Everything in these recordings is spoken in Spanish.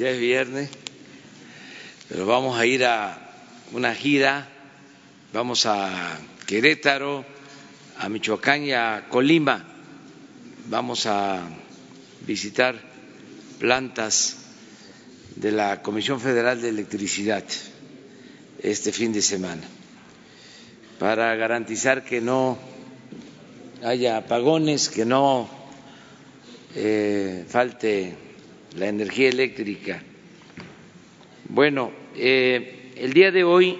ya es viernes, pero vamos a ir a una gira, vamos a Querétaro, a Michoacán y a Colima, vamos a visitar plantas de la Comisión Federal de Electricidad este fin de semana para garantizar que no haya apagones, que no eh, falte la energía eléctrica. Bueno, eh, el día de hoy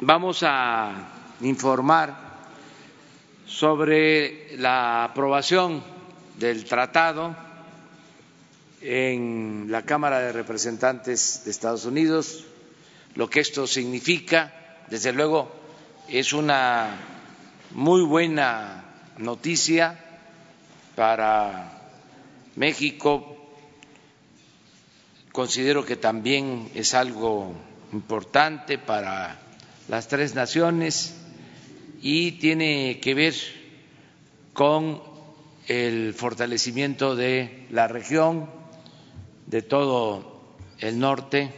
vamos a informar sobre la aprobación del tratado en la Cámara de Representantes de Estados Unidos, lo que esto significa, desde luego, es una muy buena noticia para México. Considero que también es algo importante para las tres naciones y tiene que ver con el fortalecimiento de la región, de todo el norte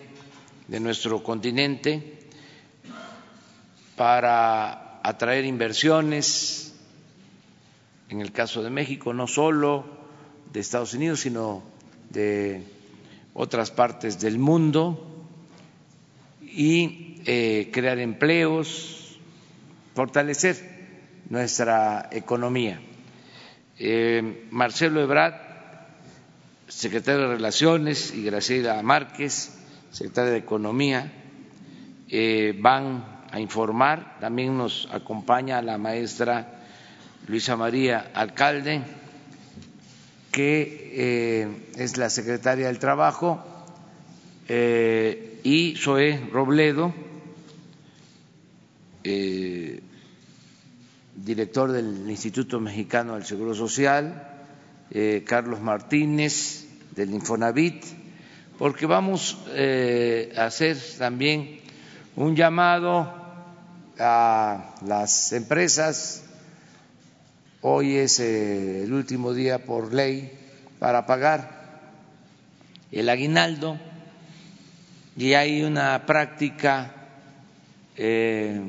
de nuestro continente para atraer inversiones, en el caso de México, no solo de Estados Unidos, sino de otras partes del mundo, y eh, crear empleos, fortalecer nuestra economía. Eh, Marcelo Ebrard, secretario de Relaciones, y Graciela Márquez, secretaria de Economía, eh, van a informar. También nos acompaña la maestra Luisa María Alcalde, que eh, es la secretaria del Trabajo, eh, y Zoé Robledo, eh, director del Instituto Mexicano del Seguro Social, Carlos Martínez del Infonavit, porque vamos a hacer también un llamado a las empresas. Hoy es eh, el último día por ley para pagar el aguinaldo y hay una práctica eh,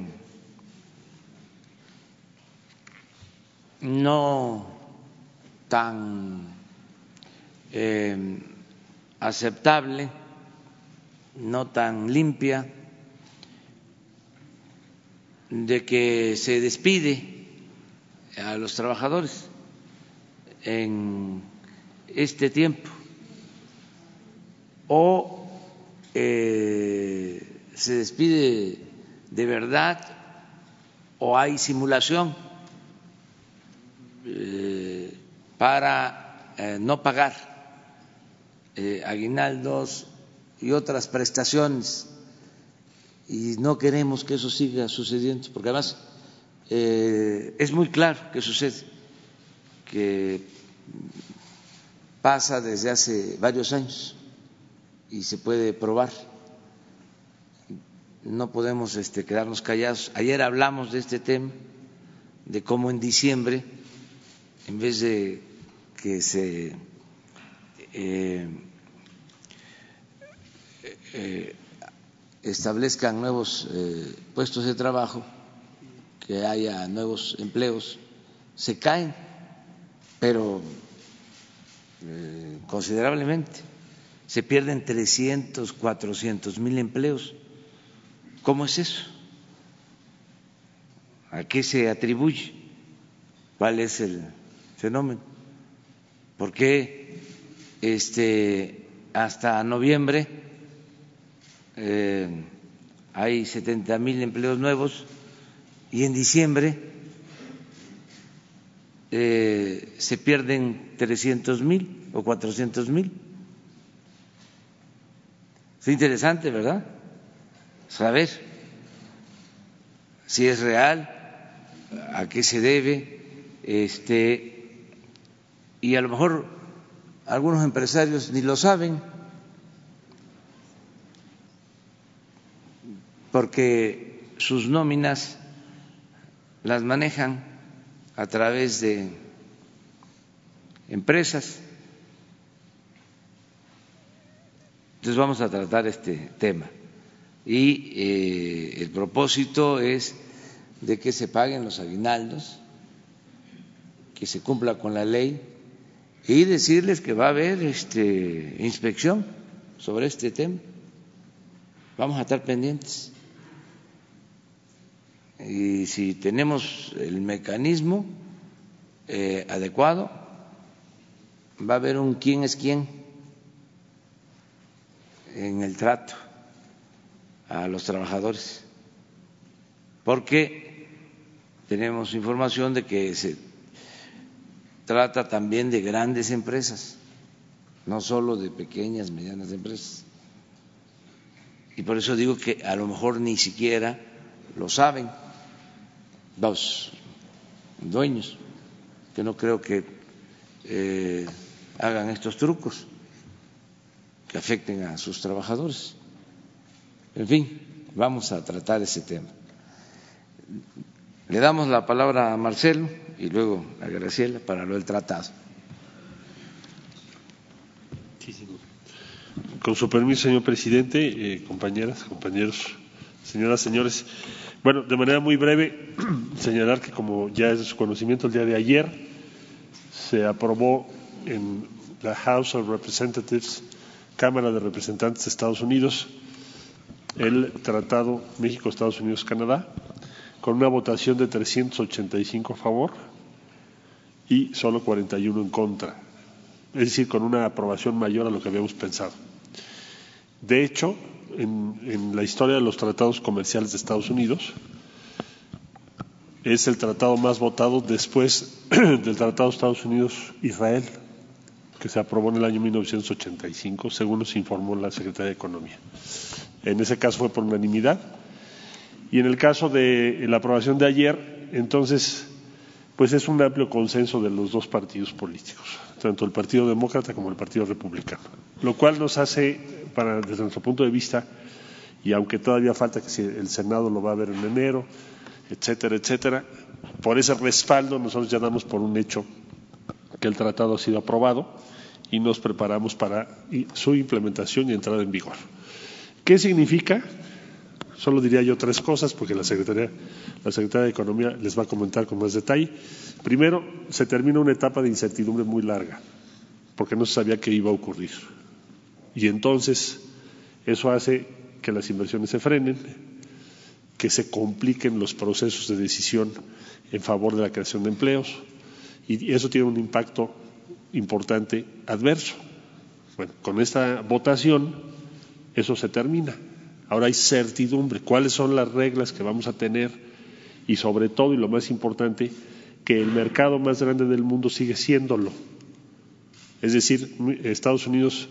no tan eh, aceptable, no tan limpia de que se despide a los trabajadores en este tiempo. O eh, se despide de verdad o hay simulación eh, para eh, no pagar aguinaldos y otras prestaciones. Y no queremos que eso siga sucediendo, porque además eh, es muy claro que sucede, que pasa desde hace varios años y se puede probar. No podemos este, quedarnos callados. Ayer hablamos de este tema, de cómo en diciembre, en vez de que se eh, eh, establezcan nuevos puestos de trabajo, que haya nuevos empleos, se caen, pero eh, considerablemente. Se pierden 300, 400 mil empleos. ¿Cómo es eso? ¿A qué se atribuye? ¿Cuál es el fenómeno? ¿Por qué este, hasta noviembre eh, hay 70 mil empleos nuevos y en diciembre eh, se pierden 300 mil o 400 mil. Es interesante, ¿verdad? Saber si es real, a qué se debe, este, y a lo mejor algunos empresarios ni lo saben porque sus nóminas las manejan a través de empresas Entonces vamos a tratar este tema y eh, el propósito es de que se paguen los aguinaldos, que se cumpla con la ley y decirles que va a haber este, inspección sobre este tema. Vamos a estar pendientes. Y si tenemos el mecanismo eh, adecuado, va a haber un quién es quién en el trato a los trabajadores, porque tenemos información de que se trata también de grandes empresas, no solo de pequeñas, medianas empresas. Y por eso digo que a lo mejor ni siquiera lo saben los dueños, que no creo que eh, hagan estos trucos que afecten a sus trabajadores. En fin, vamos a tratar ese tema. Le damos la palabra a Marcelo y luego a Graciela para lo del tratado. Con su permiso, señor presidente, eh, compañeras, compañeros, señoras, señores. Bueno, de manera muy breve, señalar que como ya es de su conocimiento, el día de ayer se aprobó en la House of Representatives, Cámara de Representantes de Estados Unidos, el Tratado México-Estados Unidos-Canadá, con una votación de 385 a favor y solo 41 en contra, es decir, con una aprobación mayor a lo que habíamos pensado. De hecho, en, en la historia de los tratados comerciales de Estados Unidos, es el tratado más votado después del Tratado Estados Unidos-Israel, que se aprobó en el año 1985, según nos informó la Secretaría de Economía. En ese caso fue por unanimidad. Y en el caso de la aprobación de ayer, entonces, pues es un amplio consenso de los dos partidos políticos, tanto el Partido Demócrata como el Partido Republicano, lo cual nos hace, para, desde nuestro punto de vista, y aunque todavía falta que el Senado lo va a ver en enero, etcétera, etcétera, por ese respaldo nosotros ya damos por un hecho que el tratado ha sido aprobado y nos preparamos para su implementación y entrada en vigor. ¿Qué significa? Solo diría yo tres cosas porque la Secretaría, la Secretaría de Economía les va a comentar con más detalle. Primero, se termina una etapa de incertidumbre muy larga porque no se sabía qué iba a ocurrir. Y entonces eso hace que las inversiones se frenen, que se compliquen los procesos de decisión en favor de la creación de empleos y eso tiene un impacto importante adverso. Bueno, con esta votación eso se termina. Ahora hay certidumbre, cuáles son las reglas que vamos a tener y sobre todo, y lo más importante, que el mercado más grande del mundo sigue siéndolo. Es decir, Estados Unidos,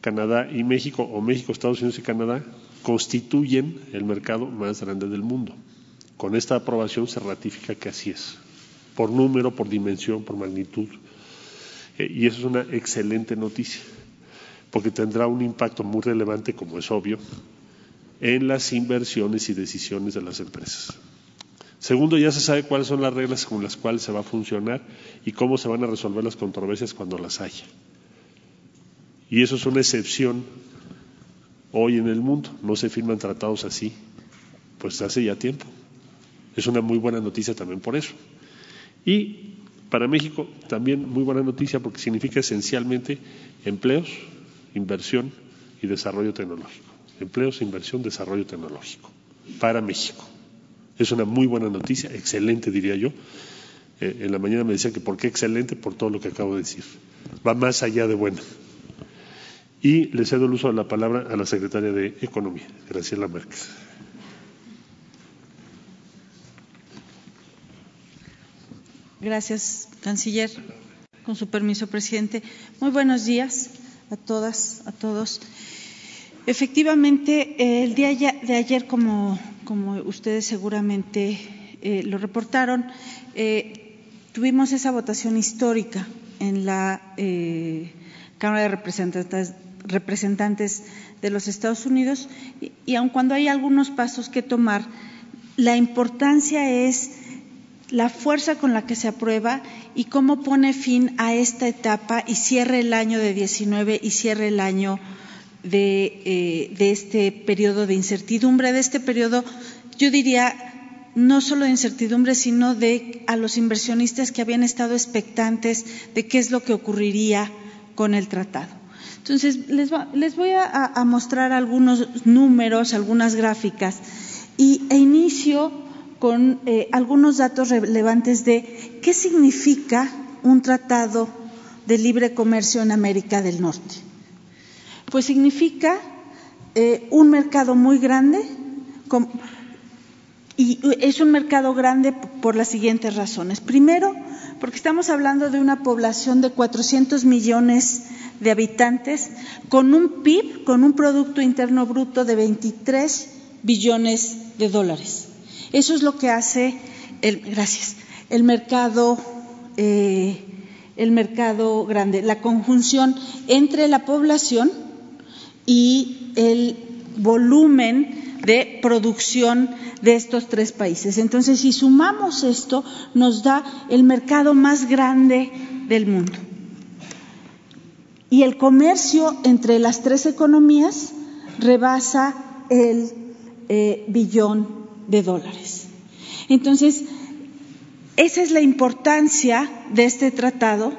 Canadá y México, o México, Estados Unidos y Canadá, constituyen el mercado más grande del mundo. Con esta aprobación se ratifica que así es, por número, por dimensión, por magnitud. Eh, y eso es una excelente noticia, porque tendrá un impacto muy relevante, como es obvio, en las inversiones y decisiones de las empresas. Segundo, ya se sabe cuáles son las reglas con las cuales se va a funcionar y cómo se van a resolver las controversias cuando las haya. Y eso es una excepción hoy en el mundo. No se firman tratados así, pues hace ya tiempo. Es una muy buena noticia también por eso. Y para México también muy buena noticia porque significa esencialmente empleos, inversión y desarrollo tecnológico. Empleos, inversión, desarrollo tecnológico para México. Es una muy buena noticia, excelente diría yo. Eh, en la mañana me decían que por qué excelente por todo lo que acabo de decir. Va más allá de buena. Y le cedo el uso de la palabra a la secretaria de Economía, Graciela Márquez. Gracias, canciller. Con su permiso, presidente. Muy buenos días a todas, a todos. Efectivamente, el día de ayer, como, ustedes seguramente eh, lo reportaron, eh, tuvimos esa votación histórica en la eh, Cámara de Representantes, Representantes, de los Estados Unidos y, y aun cuando hay algunos pasos que tomar, la importancia es la fuerza con la que se aprueba y cómo pone fin a esta etapa y cierre el año de 19 y cierre el año de, de este periodo de incertidumbre, de este periodo, yo diría, no solo de incertidumbre, sino de a los inversionistas que habían estado expectantes de qué es lo que ocurriría con el tratado. Entonces, les, voy a, mostrar algunos números, algunas gráficas, y, e inicio con eh, algunos datos relevantes de qué significa un tratado de libre comercio en América del Norte. Pues significa eh, un mercado muy grande, y es un mercado grande por las siguientes razones. Primero, porque estamos hablando de una población de 400 millones de habitantes con un PIB, con un Producto Interno Bruto de 23 billones de dólares. Eso es lo que hace el, gracias, el mercado, eh, el mercado grande, la conjunción entre la población y el volumen de producción de estos tres países. Entonces, si sumamos esto, nos da el mercado más grande del mundo y el comercio entre las tres economías rebasa el eh, billón de dólares. Entonces, esa es la importancia de este tratado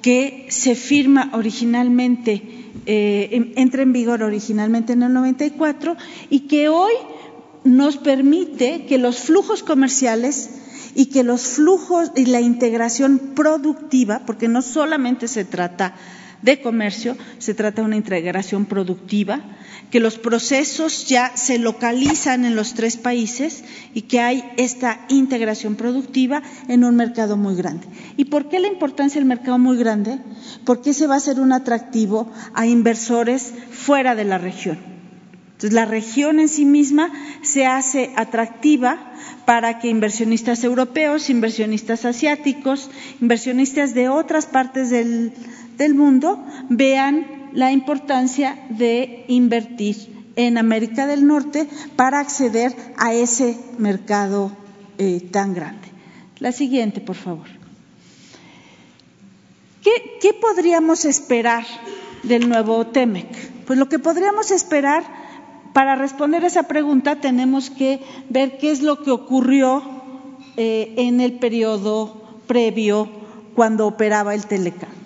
que se firma originalmente, eh, entra en vigor originalmente en el 94 y que hoy nos permite que los flujos comerciales y que los flujos y la integración productiva, porque no solamente se trata de comercio, se trata de una integración productiva, que los procesos ya se localizan en los tres países y que hay esta integración productiva en un mercado muy grande. ¿Y por qué la importancia del mercado muy grande? Porque ese va a ser un atractivo a inversores fuera de la región. Entonces, la región en sí misma se hace atractiva para que inversionistas europeos, inversionistas asiáticos, inversionistas de otras partes del, del mundo vean la importancia de invertir en América del Norte para acceder a ese mercado eh, tan grande. La siguiente, por favor. ¿Qué, ¿Qué, podríamos esperar del nuevo TEMEC? Pues lo que podríamos esperar, para responder esa pregunta, tenemos que ver qué es lo que ocurrió eh, en el periodo previo cuando operaba el Telecam.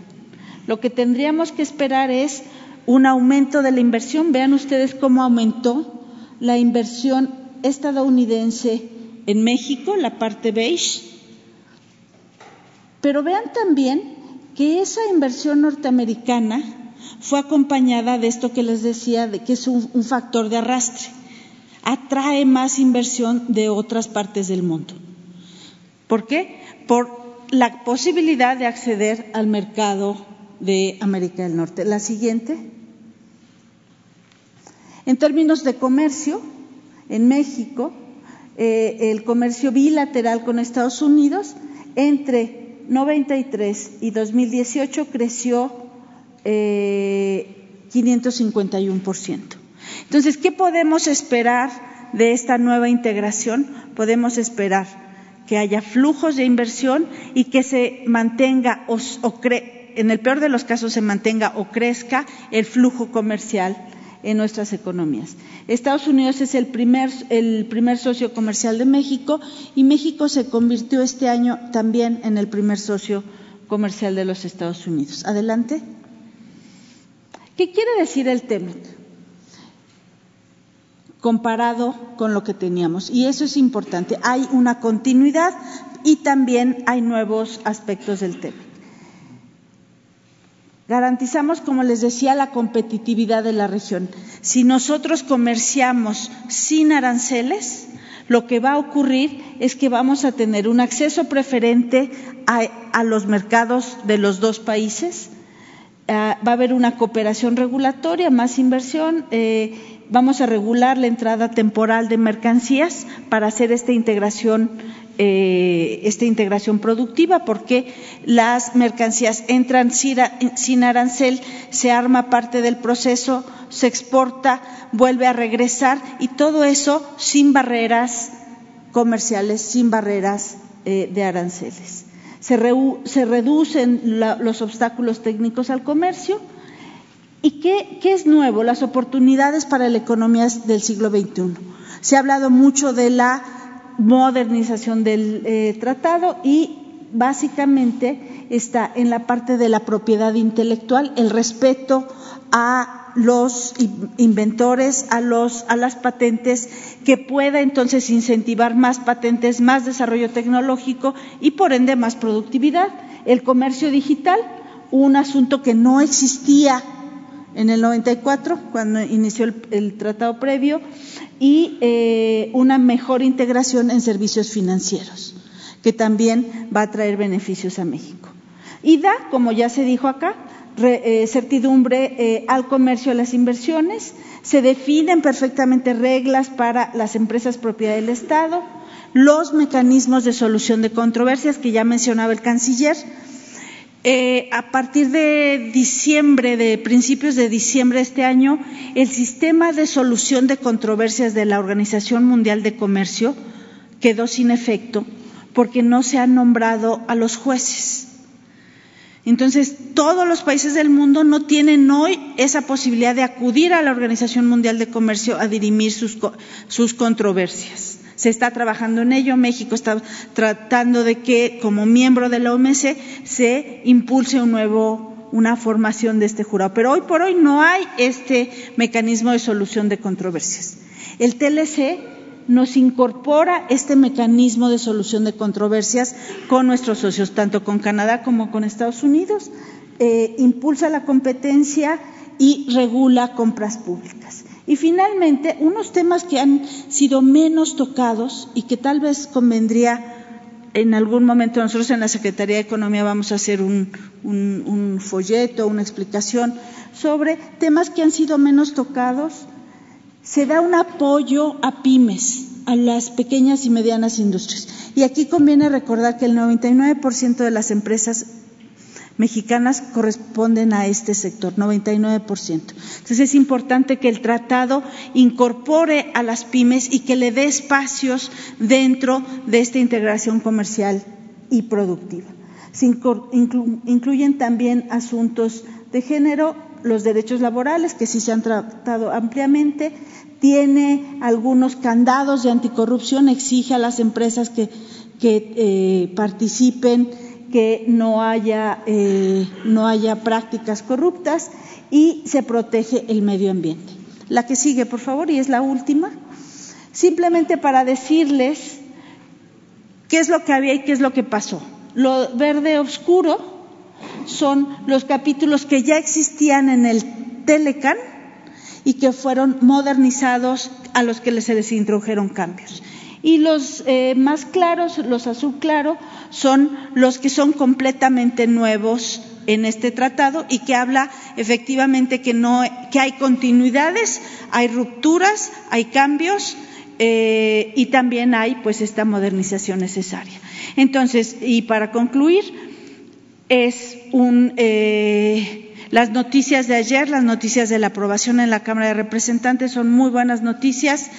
Lo que tendríamos que esperar es un aumento de la inversión. Vean ustedes cómo aumentó la inversión estadounidense en México, la parte beige. Pero vean también que esa inversión norteamericana fue acompañada de esto que les decía, de que es un, un factor de arrastre. Atrae más inversión de otras partes del mundo. ¿Por qué? Por la posibilidad de acceder al mercado de América del Norte. La siguiente. En términos de comercio, en México, eh, el comercio bilateral con Estados Unidos entre 93 y 2018 creció eh, 551%. Entonces, ¿qué podemos esperar de esta nueva integración? Podemos esperar que haya flujos de inversión y que se mantenga o, o en el peor de los casos se mantenga o crezca el flujo comercial en nuestras economías. Estados Unidos es el primer, socio comercial de México y México se convirtió este año también en el primer socio comercial de los Estados Unidos. Adelante. ¿Qué quiere decir el TEMEC? comparado con lo que teníamos. Y eso es importante. Hay una continuidad y también hay nuevos aspectos del TEMEC. Garantizamos, como les decía, la competitividad de la región. Si nosotros comerciamos sin aranceles, lo que va a ocurrir es que vamos a tener un acceso preferente a, los mercados de los dos países, ah, va a haber una cooperación regulatoria, más inversión, eh, vamos a regular la entrada temporal de mercancías para hacer esta integración eh, esta integración productiva, porque las mercancías entran sin arancel, se arma parte del proceso, se exporta, vuelve a regresar y todo eso sin barreras comerciales, sin barreras eh, de aranceles. Se, reducen los obstáculos técnicos al comercio ¿Y qué, es nuevo? Las oportunidades para la economía del siglo XXI. Se ha hablado mucho de la modernización del eh, tratado y básicamente está en la parte de la propiedad intelectual, el respeto a los inventores, a, los, a las patentes, que pueda entonces incentivar más patentes, más desarrollo tecnológico y por ende más productividad. El comercio digital, un asunto que no existía en el 94, cuando inició el, tratado previo, y eh, una mejor integración en servicios financieros, que también va a traer beneficios a México. Y da, como ya se dijo acá, eh, certidumbre eh, al comercio, a las inversiones, se definen perfectamente reglas para las empresas propiedad del Estado, los mecanismos de solución de controversias que ya mencionaba el canciller, eh, a partir de diciembre, de principios de diciembre de este año, el sistema de solución de controversias de la Organización Mundial de Comercio quedó sin efecto porque no se han nombrado a los jueces. Entonces, todos los países del mundo no tienen hoy esa posibilidad de acudir a la Organización Mundial de Comercio a dirimir sus, sus controversias se está trabajando en ello. México está tratando de que, como miembro de la OMC, se impulse un nuevo, una formación de este jurado. Pero hoy por hoy no hay este mecanismo de solución de controversias. El TLC nos incorpora este mecanismo de solución de controversias con nuestros socios, tanto con Canadá como con Estados Unidos, eh, impulsa la competencia y regula compras públicas. Y finalmente, unos temas que han sido menos tocados y que tal vez convendría en algún momento nosotros en la Secretaría de Economía vamos a hacer un, un, folleto, una explicación sobre temas que han sido menos tocados. Se da un apoyo a pymes, a las pequeñas y medianas industrias. Y aquí conviene recordar que el 99% de las empresas mexicanas corresponden a este sector, 99%. Entonces es importante que el tratado incorpore a las pymes y que le dé espacios dentro de esta integración comercial y productiva. Se incluyen también asuntos de género, los derechos laborales, que sí se han tratado ampliamente, tiene algunos candados de anticorrupción, exige a las empresas que, eh, participen que no haya, eh, no haya prácticas corruptas y se protege el medio ambiente. La que sigue, por favor, y es la última, simplemente para decirles qué es lo que había y qué es lo que pasó. Lo verde oscuro son los capítulos que ya existían en el Telecan y que fueron modernizados a los que se les introdujeron cambios. Y los eh, más claros, los azul claro, son los que son completamente nuevos en este tratado y que habla efectivamente que no que hay continuidades, hay rupturas, hay cambios eh, y también hay pues esta modernización necesaria. Entonces, y para concluir, es un eh, las noticias de ayer, las noticias de la aprobación en la Cámara de Representantes son muy buenas noticias.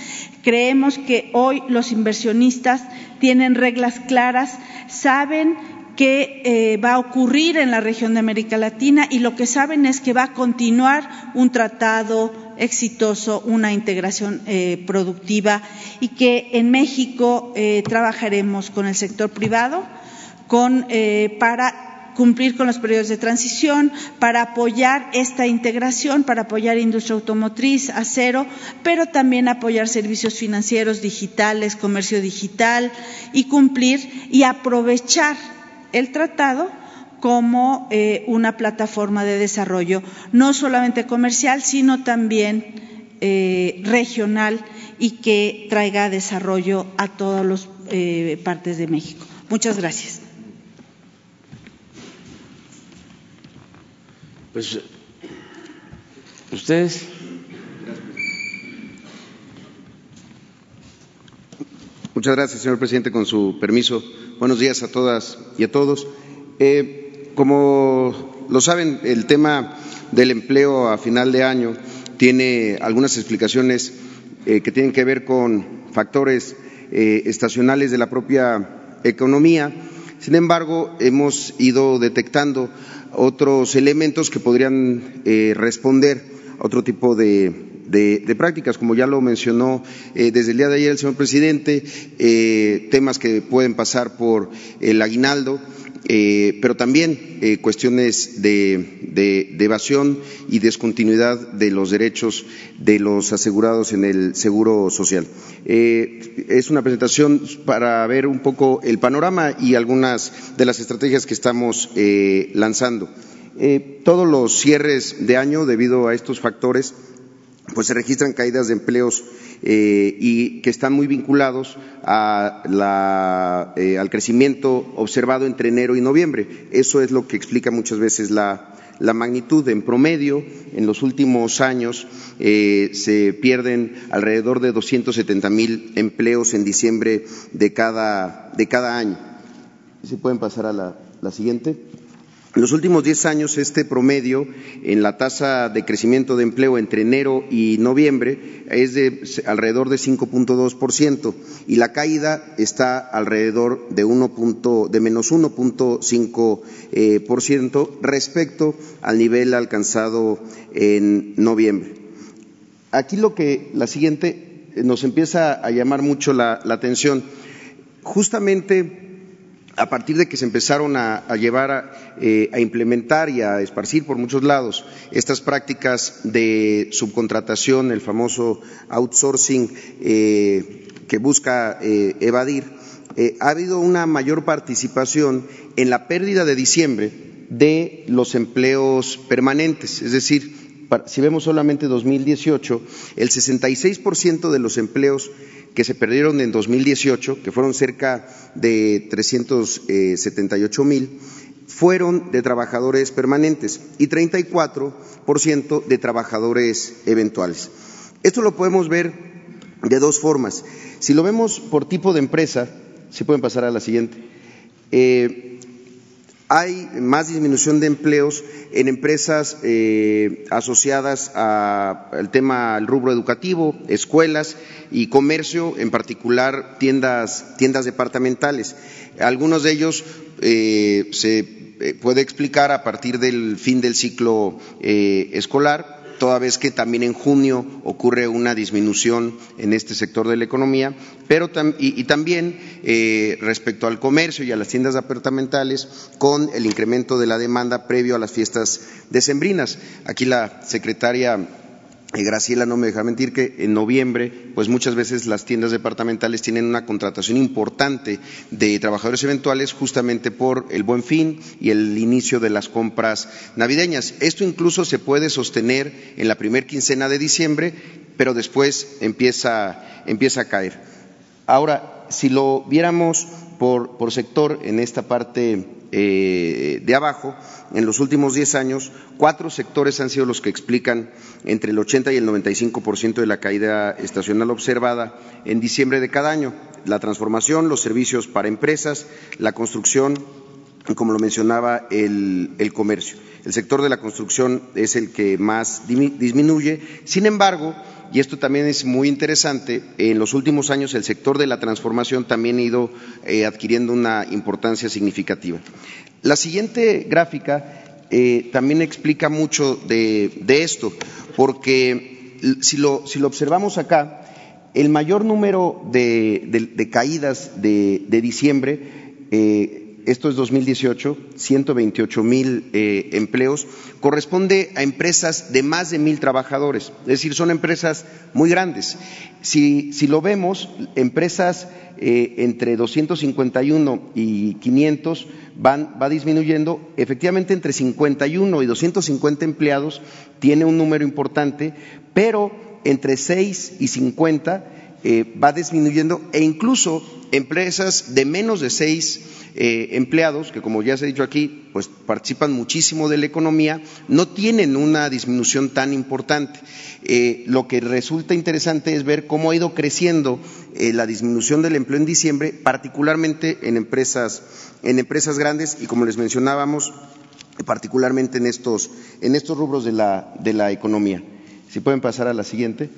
Creemos que hoy los inversionistas tienen reglas claras, saben qué eh, va a ocurrir en la región de América Latina y lo que saben es que va a continuar un tratado exitoso, una integración eh, productiva y que en México eh, trabajaremos con el sector privado con, para cumplir con los periodos de transición, para apoyar esta integración, para apoyar industria automotriz, acero, pero también apoyar servicios financieros digitales, comercio digital y cumplir y aprovechar el tratado como eh, una plataforma de desarrollo, no solamente comercial, sino también eh, regional y que traiga desarrollo a todas las eh, partes de México. Muchas gracias. Pues ustedes. Muchas gracias, señor presidente. Con su permiso, buenos días a todas y a todos. Eh, como lo saben, el tema del empleo a final de año tiene algunas explicaciones eh, que tienen que ver con factores eh, estacionales de la propia economía Sin embargo, hemos ido detectando otros elementos que podrían eh, responder a otro tipo de, prácticas, como ya lo mencionó eh, desde el día de ayer el señor presidente, eh, temas que pueden pasar por el aguinaldo, eh, pero también eh, cuestiones de, evasión y descontinuidad de los derechos de los asegurados en el seguro social. Eh, es una presentación para ver un poco el panorama y algunas de las estrategias que estamos lanzando. todos los cierres de año, debido a estos factores, pues se registran caídas de empleos eh, y que están muy vinculados eh, al crecimiento observado entre enero y noviembre. Eso es lo que explica muchas veces la, magnitud. En promedio, en los últimos años eh, se pierden alrededor de 270 mil empleos en diciembre de cada, año. Si pueden pasar a la siguiente. En los últimos diez años, este promedio en la tasa de crecimiento de empleo entre enero y noviembre es de alrededor de 5.2% y la caída está alrededor de, de menos 1.5% eh, respecto al nivel alcanzado en noviembre. Aquí lo que la siguiente nos empieza a llamar mucho la atención. Justamente a partir de que se empezaron a, llevar eh, a, implementar y a esparcir por muchos lados estas prácticas de subcontratación, el famoso outsourcing eh, que busca eh, evadir, ha habido una mayor participación en la pérdida de diciembre de los empleos permanentes, es decir, si vemos solamente 2018, el 66% de los empleos que se perdieron en 2018, que fueron cerca de 378 mil, fueron de trabajadores permanentes y 34% de trabajadores eventuales. Esto lo podemos ver de dos formas. Si lo vemos por tipo de empresa, si pueden pasar a la siguiente, eh, hay más disminución de empleos en empresas eh, asociadas al tema al rubro educativo, escuelas y comercio, en particular tiendas, tiendas departamentales. Algunos de ellos eh, se eh, puede explicar a partir del fin del ciclo escolar toda vez que también en junio ocurre una disminución en este sector de la economía, pero y, también eh, respecto al comercio y a las tiendas departamentales con el incremento de la demanda previo a las fiestas decembrinas. Aquí la secretaria Graciela no me deja mentir que en noviembre, pues muchas veces las tiendas departamentales tienen una contratación importante de trabajadores eventuales justamente por el buen fin y el inicio de las compras navideñas. Esto incluso se puede sostener en la primera quincena de diciembre, pero después empieza, empieza a caer. Ahora, si lo viéramos por, por sector en esta parte eh, de abajo, en los últimos diez años, cuatro sectores han sido los que explican entre el 80 y el 95% de la caída estacional observada en diciembre de cada año. La transformación, los servicios para empresas, la construcción y, como lo mencionaba, el, comercio. El sector de la construcción es el que más disminuye. Sin embargo, y esto también es muy interesante, en los últimos años el sector de la transformación también ha ido eh, adquiriendo una importancia significativa. La siguiente gráfica eh, también explica mucho de, esto, porque si lo, observamos acá, el mayor número de, caídas de, diciembre eh, esto es 2018, 128 mil eh, empleos, corresponde a empresas de más de mil trabajadores, es decir, son empresas muy grandes. Si, lo vemos, empresas eh, entre 251 y 500 van, va disminuyendo, efectivamente entre 51 y 250 empleados tiene un número importante, pero entre 6 y 50 eh, va disminuyendo e incluso empresas de menos de seis eh, empleados, que como ya se ha dicho aquí, pues participan muchísimo de la economía, no tienen una disminución tan importante. Eh, lo que resulta interesante es ver cómo ha ido creciendo la disminución del empleo en diciembre, particularmente en empresas, en empresas grandes y como les mencionábamos, particularmente en estos, en estos rubros de la, de la economía. Si pueden pasar a la siguiente.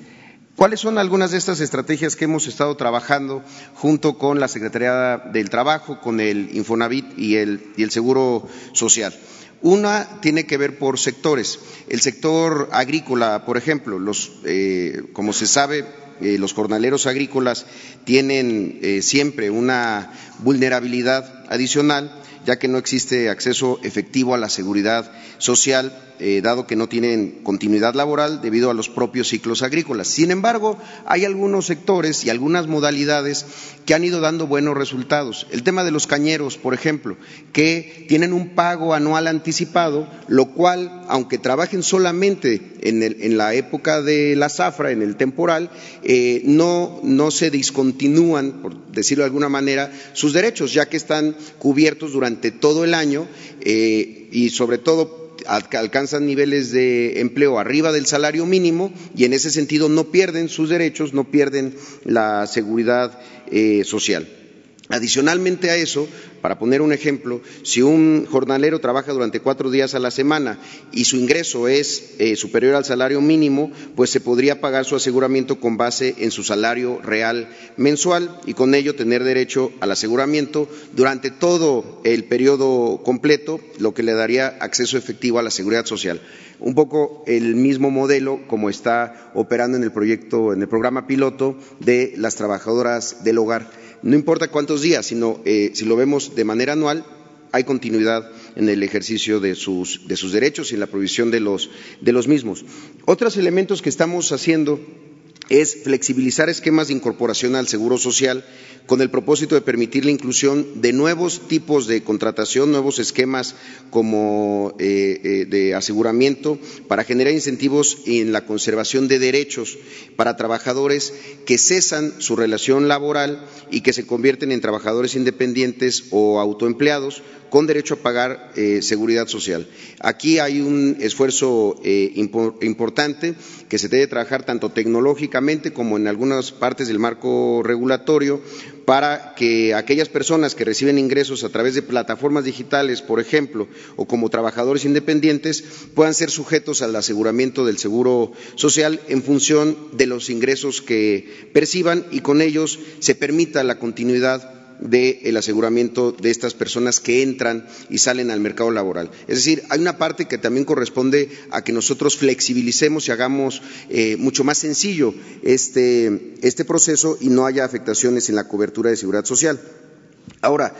¿Cuáles son algunas de estas estrategias que hemos estado trabajando junto con la Secretaría del Trabajo, con el Infonavit y el, Seguro Social? Una tiene que ver por sectores. El sector agrícola, por ejemplo, los, eh, como se sabe, eh, los jornaleros agrícolas tienen eh, siempre una vulnerabilidad adicional, ya que no existe acceso efectivo a la seguridad social eh, dado que no tienen continuidad laboral debido a los propios ciclos agrícolas. Sin embargo, hay algunos sectores y algunas modalidades que han ido dando buenos resultados. El tema de los cañeros, por ejemplo, que tienen un pago anual anticipado, lo cual, aunque trabajen solamente en, la época de la zafra, en el temporal, eh, no, se discontinúan, por decirlo de alguna manera, sus derechos, ya que están cubiertos durante todo el año eh, y sobre todo alcanzan niveles de empleo arriba del salario mínimo y en ese sentido no pierden sus derechos, no pierden la seguridad eh, social. Adicionalmente a eso, para poner un ejemplo, si un jornalero trabaja durante cuatro días a la semana y su ingreso es eh, superior al salario mínimo, pues se podría pagar su aseguramiento con base en su salario real mensual y con ello tener derecho al aseguramiento durante todo el periodo completo, lo que le daría acceso efectivo a la seguridad social. Un poco el mismo modelo como está operando en el proyecto, en el programa piloto de las trabajadoras del hogar no importa cuántos días, sino eh, si lo vemos de manera anual, hay continuidad en el ejercicio de sus, de sus derechos y en la provisión de los, de los mismos. Otros elementos que estamos haciendo es flexibilizar esquemas de incorporación al seguro social con el propósito de permitir la inclusión de nuevos tipos de contratación, nuevos esquemas como eh, eh, de aseguramiento para generar incentivos en la conservación de derechos para trabajadores que cesan su relación laboral y que se convierten en trabajadores independientes o autoempleados con derecho a pagar eh, seguridad social. Aquí hay un esfuerzo importante que se debe trabajar tanto tecnológicamente como en algunas partes del marco regulatorio para que aquellas personas que reciben ingresos a través de plataformas digitales, por ejemplo, o como trabajadores independientes, puedan ser sujetos al aseguramiento del seguro social en función de los ingresos que perciban y con ellos se permita la continuidad del aseguramiento de estas personas que entran y salen al mercado laboral. Es decir, hay una parte que también corresponde a que nosotros flexibilicemos y hagamos eh, mucho más sencillo este, este proceso y no haya afectaciones en la cobertura de seguridad social. Ahora,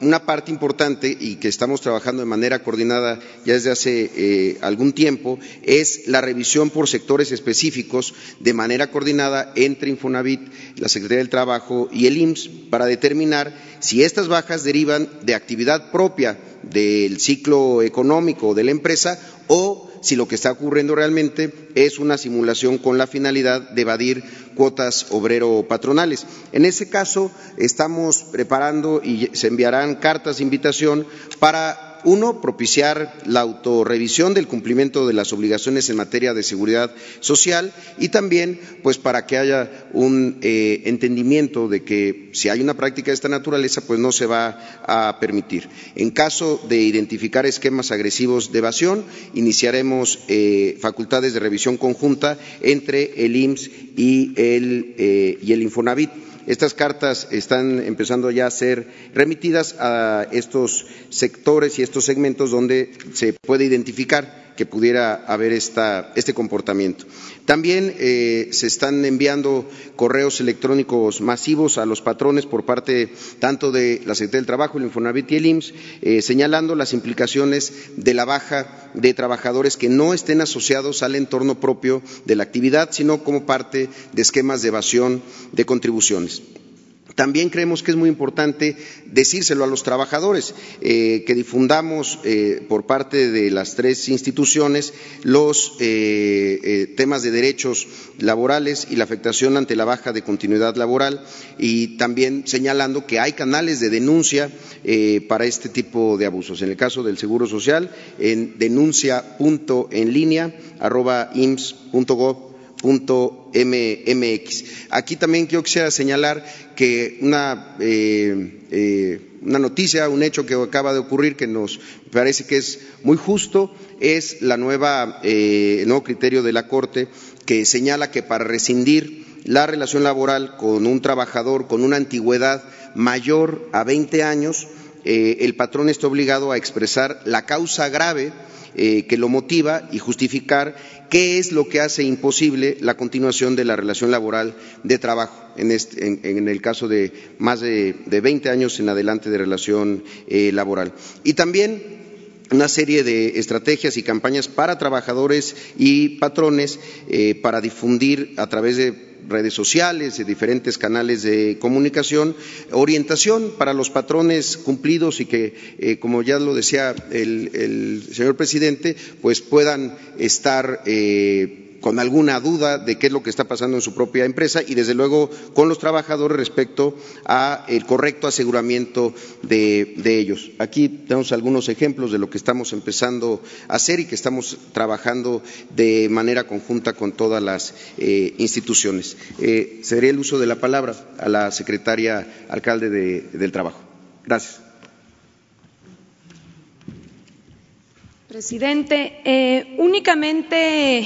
una parte importante y que estamos trabajando de manera coordinada ya desde hace eh, algún tiempo es la revisión por sectores específicos de manera coordinada entre Infonavit, la Secretaría del Trabajo y el IMSS para determinar si estas bajas derivan de actividad propia del ciclo económico de la empresa o si lo que está ocurriendo realmente es una simulación con la finalidad de evadir cuotas obrero-patronales. En ese caso, estamos preparando y se enviarán cartas de invitación para uno, propiciar la autorrevisión del cumplimiento de las obligaciones en materia de seguridad social y también, pues, para que haya un eh, entendimiento de que si hay una práctica de esta naturaleza, pues no se va a permitir. En caso de identificar esquemas agresivos de evasión, iniciaremos eh, facultades de revisión conjunta entre el IMSS y el, eh, y el Infonavit. Estas cartas están empezando ya a ser remitidas a estos sectores y estos segmentos donde se puede identificar que pudiera haber este comportamiento. También eh, se están enviando correos electrónicos masivos a los patrones por parte tanto de la Secretaría del Trabajo, el Infonavit y el IMSS, eh, señalando las implicaciones de la baja de trabajadores que no estén asociados al entorno propio de la actividad, sino como parte de esquemas de evasión de contribuciones. También creemos que es muy importante decírselo a los trabajadores, eh, que difundamos eh, por parte de las tres instituciones los eh, temas de derechos laborales y la afectación ante la baja de continuidad laboral y también señalando que hay canales de denuncia para este tipo de abusos. En el caso del Seguro Social, en denuncia.enlinea arroba MX. Aquí también quiero quisiera señalar que una, eh, eh, una noticia, un hecho que acaba de ocurrir que nos parece que es muy justo es la nueva, eh, el nuevo criterio de la Corte que señala que para rescindir la relación laboral con un trabajador con una antigüedad mayor a 20 años, el patrón está obligado a expresar la causa grave que lo motiva y justificar ¿Qué es lo que hace imposible la continuación de la relación laboral de trabajo? En, el caso de más de, de, 20 años en adelante de relación eh, laboral. Y también una serie de estrategias y campañas para trabajadores y patrones eh, para difundir a través de redes sociales, de diferentes canales de comunicación, orientación para los patrones cumplidos y que, eh, como ya lo decía el, señor presidente, pues puedan estar eh, con alguna duda de qué es lo que está pasando en su propia empresa y, desde luego, con los trabajadores respecto al correcto aseguramiento de, ellos. Aquí tenemos algunos ejemplos de lo que estamos empezando a hacer y que estamos trabajando de manera conjunta con todas las eh, instituciones. Eh, el uso de la palabra a la secretaria alcalde del Trabajo. Gracias. Presidente, eh, únicamente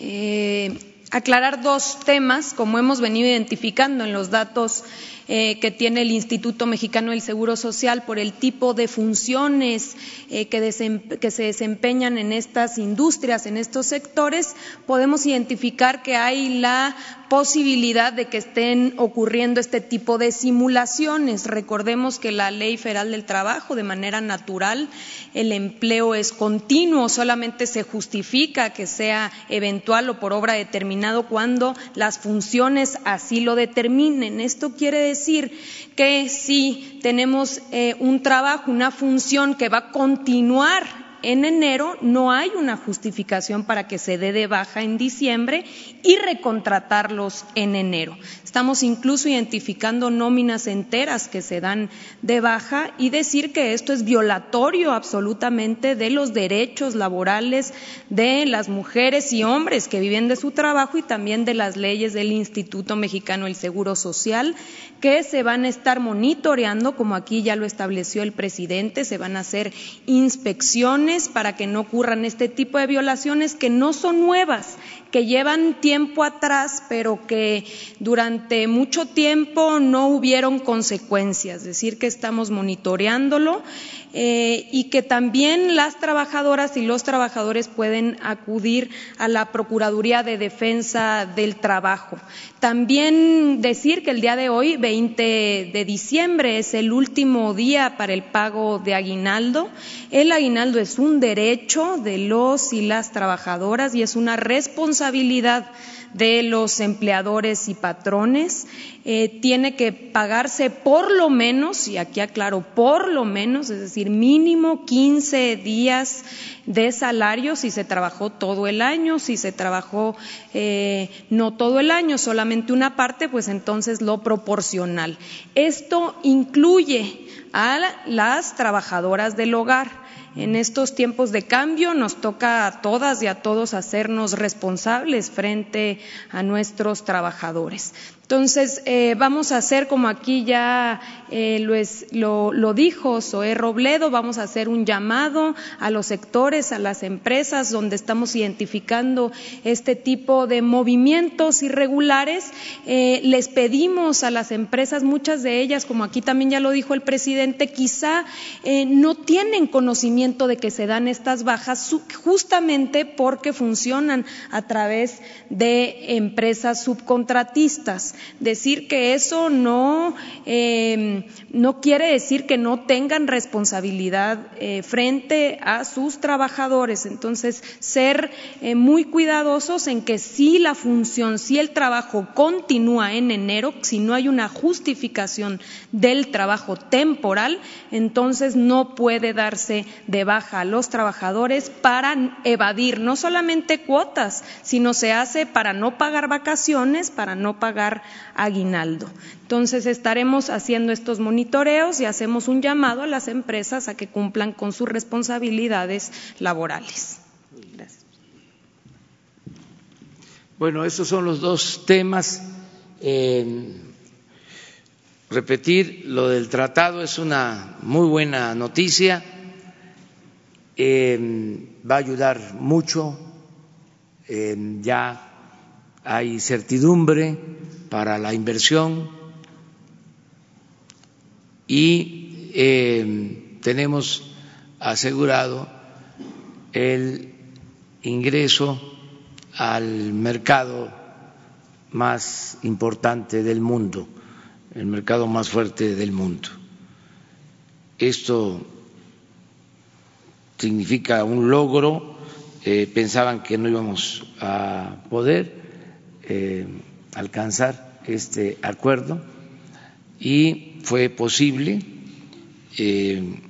eh, aclarar dos temas, como hemos venido identificando en los datos eh, que tiene el Instituto Mexicano del Seguro Social por el tipo de funciones eh, que, se desempeñan en estas industrias, en estos sectores, podemos identificar que hay la posibilidad de que estén ocurriendo este tipo de simulaciones. Recordemos que la Ley Federal del Trabajo, de manera natural, el empleo es continuo, solamente se justifica que sea eventual o por obra determinado cuando las funciones así lo determinen. Esto quiere decir que si tenemos eh, un trabajo, una función que va a continuar en enero no hay una justificación para que se dé de baja en diciembre y recontratarlos en enero. Estamos incluso identificando nóminas enteras que se dan de baja y decir que esto es violatorio absolutamente de los derechos laborales de las mujeres y hombres que viven de su trabajo y también de las leyes del Instituto Mexicano del Seguro Social que se van a estar monitoreando, como aquí ya lo estableció el presidente, se van a hacer inspecciones para que no ocurran este tipo de violaciones que no son nuevas, que llevan tiempo atrás, pero que durante mucho tiempo no hubieron consecuencias, es decir, que estamos monitoreándolo eh, y que también las trabajadoras y los trabajadores pueden acudir a la Procuraduría de Defensa del Trabajo. También decir que el día de hoy, 20 de diciembre, es el último día para el pago de aguinaldo. El aguinaldo es un derecho de los y las trabajadoras y es una responsabilidad de los empleadores y patrones. Eh, tiene que pagarse por lo menos, y aquí aclaro, por lo menos, es decir, mínimo 15 días de salario si se trabajó todo el año, si se trabajó eh, no todo el año, solamente una parte, pues entonces lo proporcional. Esto incluye a las trabajadoras del hogar. En estos tiempos de cambio nos toca a todas y a todos hacernos responsables frente a nuestros trabajadores. Entonces, eh, vamos a hacer, como aquí ya eh, lo, lo, dijo Zoé Robledo, vamos a hacer un llamado a los sectores, a las empresas donde estamos identificando este tipo de movimientos irregulares. Eh, les pedimos a las empresas, muchas de ellas, como aquí también ya lo dijo el presidente, quizá no tienen conocimiento de que se dan estas bajas justamente porque funcionan a través de empresas subcontratistas. Decir que eso no, em, no quiere decir que no tengan responsabilidad eh, frente a sus trabajadores. Entonces, ser eh, muy cuidadosos en que si la función, si el trabajo continúa en enero, si no hay una justificación del trabajo temporal, entonces no puede darse de baja a los trabajadores para evadir no solamente cuotas, sino se hace para no pagar vacaciones, para no pagar aguinaldo. Entonces estaremos haciendo estos monitoreos y hacemos un llamado a las empresas a que cumplan con sus responsabilidades laborales. Bueno, estos son los dos temas. repetir lo del tratado es una muy buena noticia. va a ayudar mucho. ya hay certidumbre para la inversión y tenemos asegurado el ingreso al mercado más importante del mundo, el mercado más fuerte del mundo. Esto significa un logro, eh, pensaban que no íbamos a poder eh, alcanzar este acuerdo y fue posible. Eh,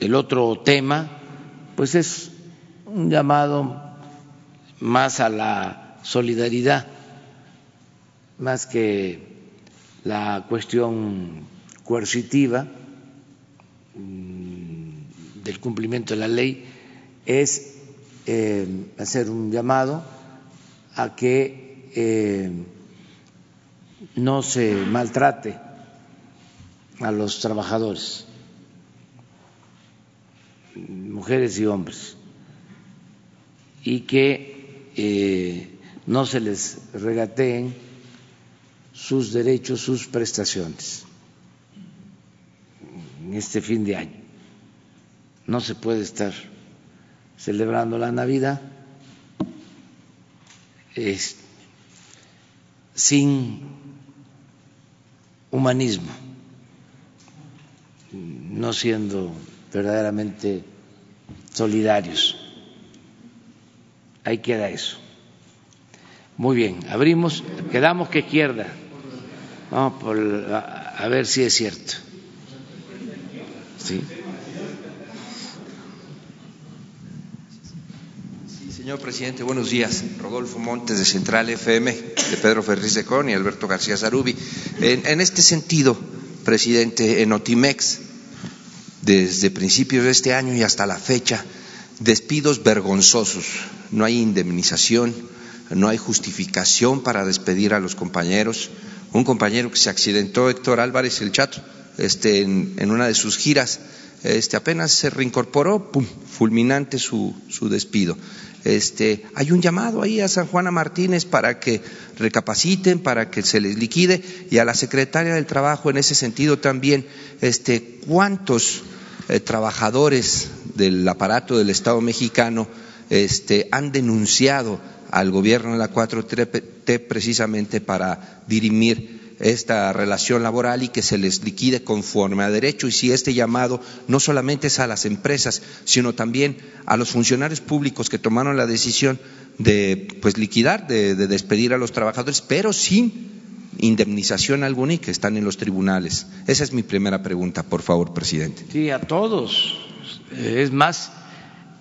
el otro tema, pues es un llamado más a la solidaridad, más que la cuestión coercitiva mm, del cumplimiento de la ley, es eh, hacer un llamado a que eh, no se maltrate a los trabajadores, mujeres y hombres, y que eh, no se les regateen sus derechos, sus prestaciones en este fin de año. No se puede estar celebrando la Navidad sin humanismo, no siendo verdaderamente solidarios. Ahí queda eso. Muy bien, abrimos, quedamos que izquierda. Vamos por, a, a, ver si es cierto. ¿Sí? Señor presidente, buenos días. Rodolfo Montes de Central FM, de Pedro Ferriz de Con y Alberto García Zarubi. En, este sentido, presidente, en Otimex, desde principios de este año y hasta la fecha, despidos vergonzosos, no hay indemnización, no hay justificación para despedir a los compañeros. Un compañero que se accidentó, Héctor Álvarez el Chato, este, en, en una de sus giras, este, apenas se reincorporó, pum, fulminante su, su despido. Este, hay un llamado ahí a San Juana Martínez para que recapaciten, para que se les liquide y a la secretaria del Trabajo en ese sentido también, este, cuántos eh, trabajadores del aparato del Estado mexicano este, han denunciado al gobierno de la 4T precisamente para dirimir esta relación laboral y que se les liquide conforme a derecho. Y si este llamado no solamente es a las empresas, sino también a los funcionarios públicos que tomaron la decisión de pues liquidar, de, de despedir a los trabajadores, pero sin indemnización alguna y que están en los tribunales. Esa es mi primera pregunta, por favor, presidente. Sí, a todos. Es más,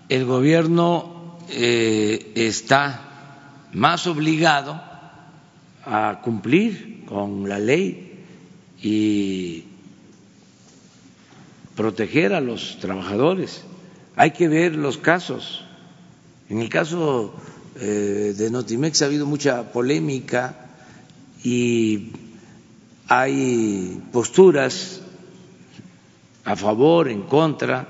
el gobierno eh, está más obligado a cumplir con la ley y proteger a los trabajadores. Hay que ver los casos. En el caso eh, de Notimex ha habido mucha polémica y hay posturas a favor, en contra,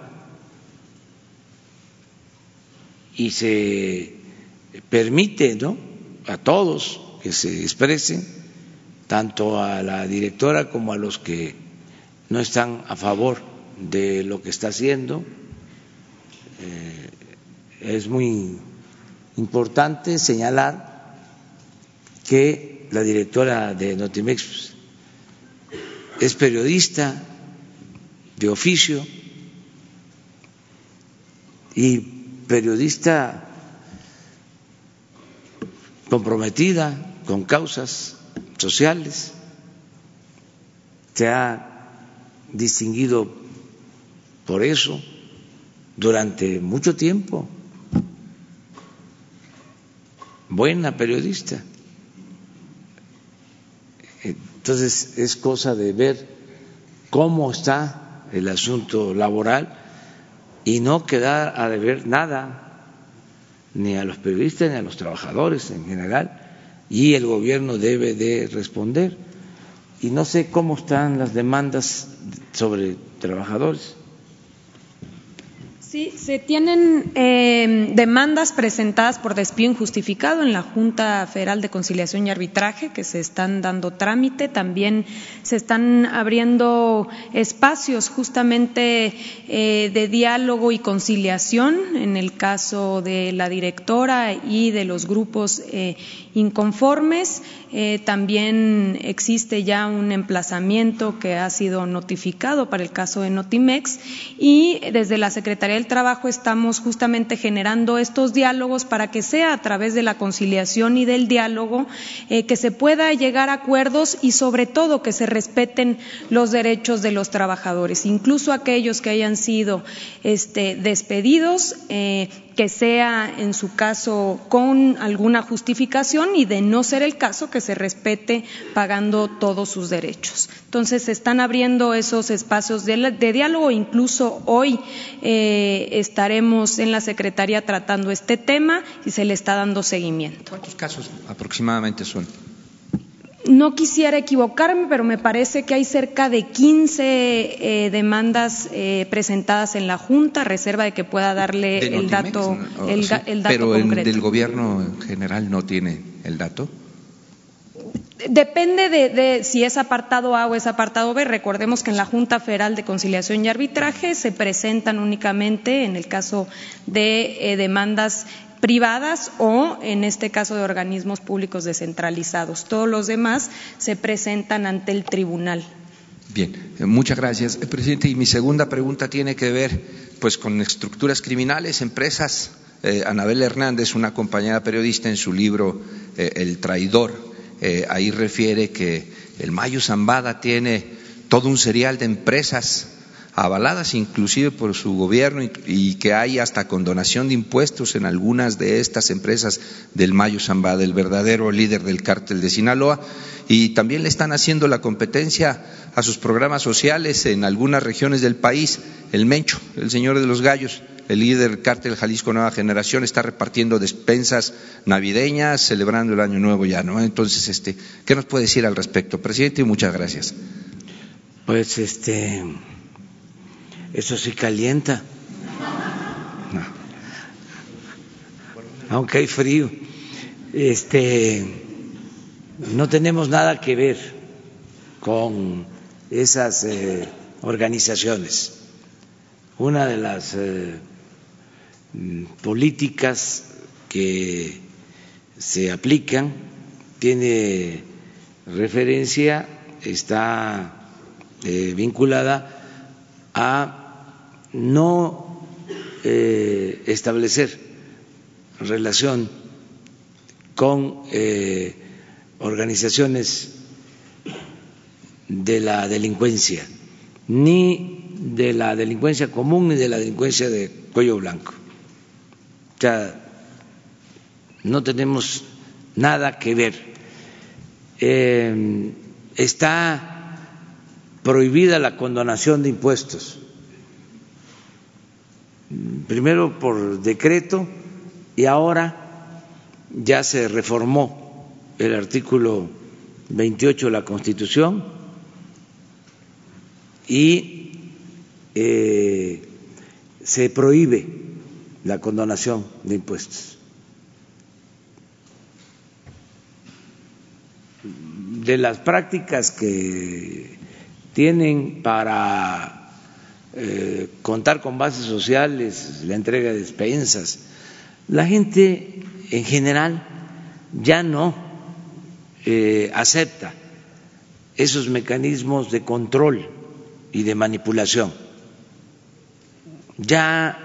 y se permite ¿no? a todos que se expresen, tanto a la directora como a los que no están a favor de lo que está haciendo. Eh, es muy importante señalar que la directora de Notimex es periodista de oficio y periodista comprometida con causas sociales, se ha distinguido por eso durante mucho tiempo, buena periodista. Entonces es cosa de ver cómo está el asunto laboral y no quedar a deber nada ni a los periodistas ni a los trabajadores en general y el gobierno debe de responder. Y no sé cómo están las demandas sobre trabajadores. Sí, se tienen eh, demandas presentadas por despido injustificado en la Junta Federal de Conciliación y Arbitraje que se están dando trámite. También se están abriendo espacios justamente eh, de diálogo y conciliación en el caso de la directora y de los grupos eh, inconformes. también existe ya un emplazamiento que ha sido notificado para el caso de Notimex y desde la Secretaría del Trabajo estamos justamente generando estos diálogos para que sea a través de la conciliación y del diálogo eh, que se pueda llegar a acuerdos y sobre todo que se respeten los derechos de los trabajadores, incluso aquellos que hayan sido este, despedidos. Eh, que sea en su caso con alguna justificación y de no ser el caso que se respete pagando todos sus derechos. Entonces se están abriendo esos espacios de, diálogo, incluso hoy eh, estaremos en la Secretaría tratando este tema y se le está dando seguimiento. ¿Cuántos casos aproximadamente son? No quisiera equivocarme, pero me parece que hay cerca de 15 eh, demandas eh, presentadas en la Junta, reserva de que pueda darle el dato, el, dato pero concreto. Pero el gobierno en general no tiene el dato. Depende de, si es apartado A o es apartado B. Recordemos que en la Junta Federal de Conciliación y Arbitraje se presentan únicamente, en el caso de eh, demandas privadas o, en este caso, de organismos públicos descentralizados. Todos los demás se presentan ante el tribunal. Bien, eh, muchas gracias, eh, presidente. Y mi segunda pregunta tiene que ver, pues, con estructuras criminales, empresas. Anabel Hernández, una compañera periodista, en su libro El traidor, ahí refiere que el Mayo Zambada tiene todo un serial de empresas avaladas inclusive por su gobierno y, que hay hasta condonación de impuestos en algunas de estas empresas del Mayo Zambada, el verdadero líder del cártel de Sinaloa, y también le están haciendo la competencia a sus programas sociales en algunas regiones del país. El Mencho, el señor de los gallos, el líder del cártel Jalisco Nueva Generación, está repartiendo despensas navideñas, celebrando el Año Nuevo ya, ¿no? Entonces, este, ¿qué nos puede decir al respecto, presidente? Muchas gracias. Pues, este eso sí calienta. Aunque hay frío. Este no tenemos nada que ver con esas eh, organizaciones. Una de las eh, políticas que se aplican tiene referencia, está eh, vinculada a no eh, establecer relación con eh, organizaciones de la delincuencia, ni de la delincuencia común ni de la delincuencia de cuello blanco. O sea, no tenemos nada que ver. Eh, está prohibida la condonación de impuestos primero por decreto y ahora ya se reformó el artículo 28 de la Constitución y eh, se prohíbe la condonación de impuestos. De las prácticas que tienen para eh, contar con bases sociales, la entrega de despensas. La gente en general ya no eh, acepta esos mecanismos de control y de manipulación. Ya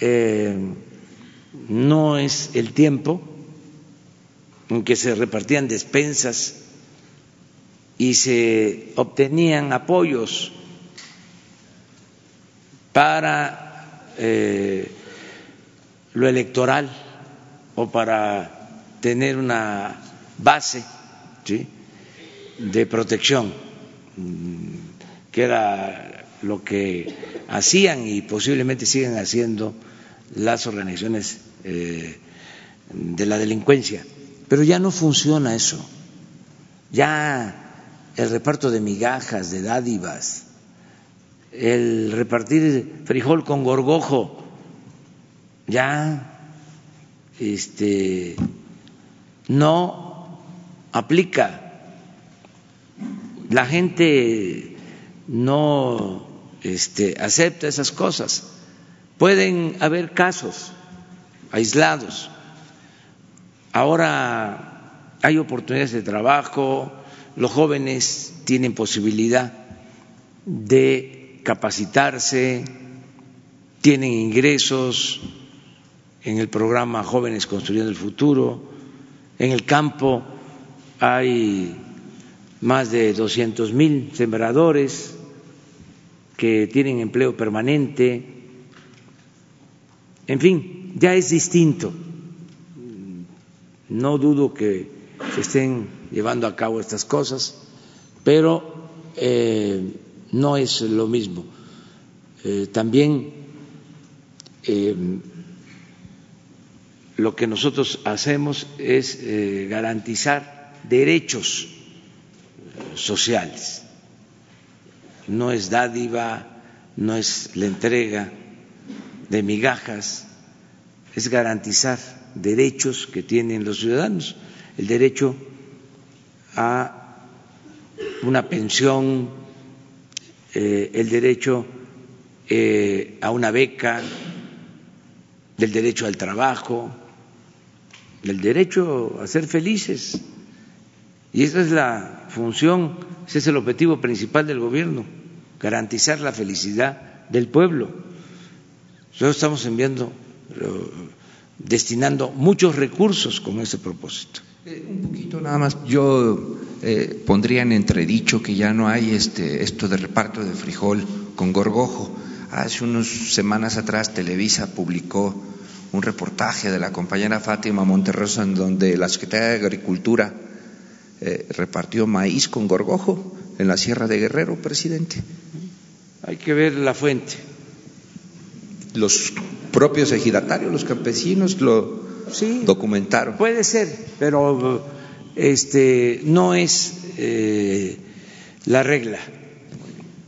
eh, no es el tiempo en que se repartían despensas y se obtenían apoyos para eh, lo electoral o para tener una base de protección, mm, que era lo que hacían y posiblemente siguen haciendo las organizaciones eh, de la delincuencia. pero ya no funciona eso. Ya el reparto de migajas, de dádivas, el repartir frijol con gorgojo, ya este no aplica. La gente no este, acepta esas cosas. Pueden haber casos aislados. Ahora hay oportunidades de trabajo, los jóvenes tienen posibilidad de capacitarse, tienen ingresos en el programa Jóvenes Construyendo el Futuro, en el campo hay más de 200 mil sembradores que tienen empleo permanente, en fin, ya es distinto. No dudo que se estén llevando a cabo estas cosas, pero eh, no es lo mismo. Eh, también eh, lo que nosotros hacemos es garantizar derechos sociales. No es dádiva, no es la entrega de migajas, es garantizar derechos que tienen los ciudadanos, el derecho a una pensión, eh, el derecho eh, a una beca, del derecho al trabajo, del derecho a ser felices. Y esa es la función, ese es el objetivo principal del gobierno, garantizar la felicidad del pueblo. Nosotros estamos enviando, destinando muchos recursos con ese propósito. Eh, un poquito nada más, yo eh, pondría en entredicho que ya no hay este, esto de reparto de frijol con gorgojo. Hace unas semanas atrás Televisa publicó un reportaje de la compañera Fátima Monterrosa en donde la Secretaría de Agricultura eh, repartió maíz con gorgojo en la Sierra de Guerrero, presidente. Hay que ver la fuente. Los propios ejidatarios, los campesinos lo documentaron. Puede ser, pero este no es eh, la regla.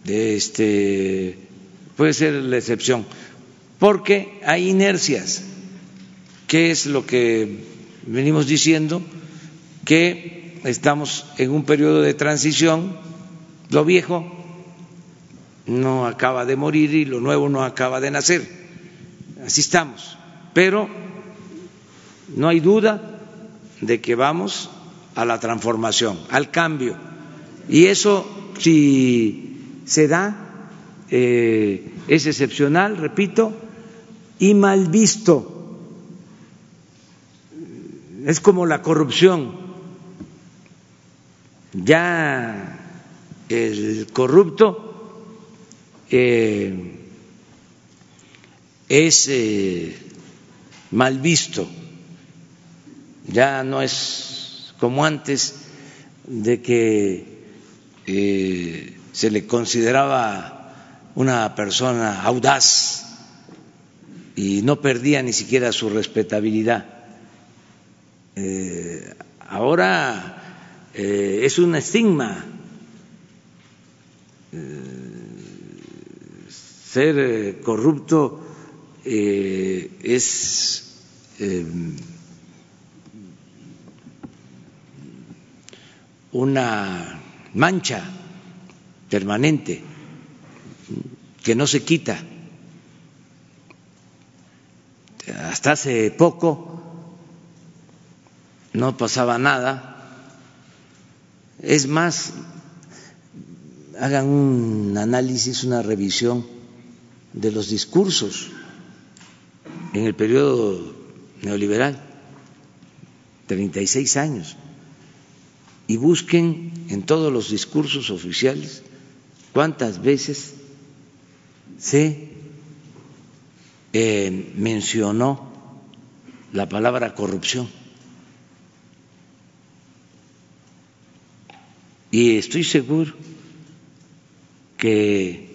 Este puede ser la excepción, porque hay inercias. ¿Qué es lo que venimos diciendo? Que estamos en un periodo de transición, lo viejo no acaba de morir y lo nuevo no acaba de nacer. Así estamos. Pero no hay duda de que vamos a la transformación, al cambio. Y eso, si se da, eh, es excepcional, repito, y mal visto. Es como la corrupción ya el corrupto eh, es eh, mal visto, ya no es como antes de que eh, se le consideraba una persona audaz y no perdía ni siquiera su respetabilidad. ahora eh, es un estigma. Eh, ser eh, corrupto es una mancha permanente que no se quita. Hasta hace poco no pasaba nada es más, hagan un análisis, una revisión de los discursos en el periodo neoliberal, 36 años, y busquen en todos los discursos oficiales cuántas veces se eh, mencionó la palabra corrupción. Y estoy seguro que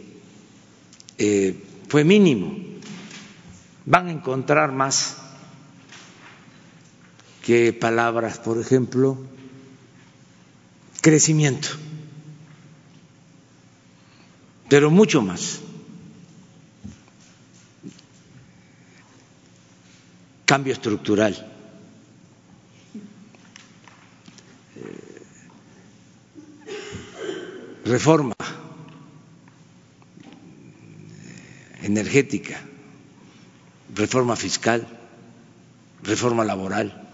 eh, fue mínimo. Van a encontrar más que palabras, por ejemplo, crecimiento, pero mucho más. Cambio estructural. Reforma energética, reforma fiscal, reforma laboral.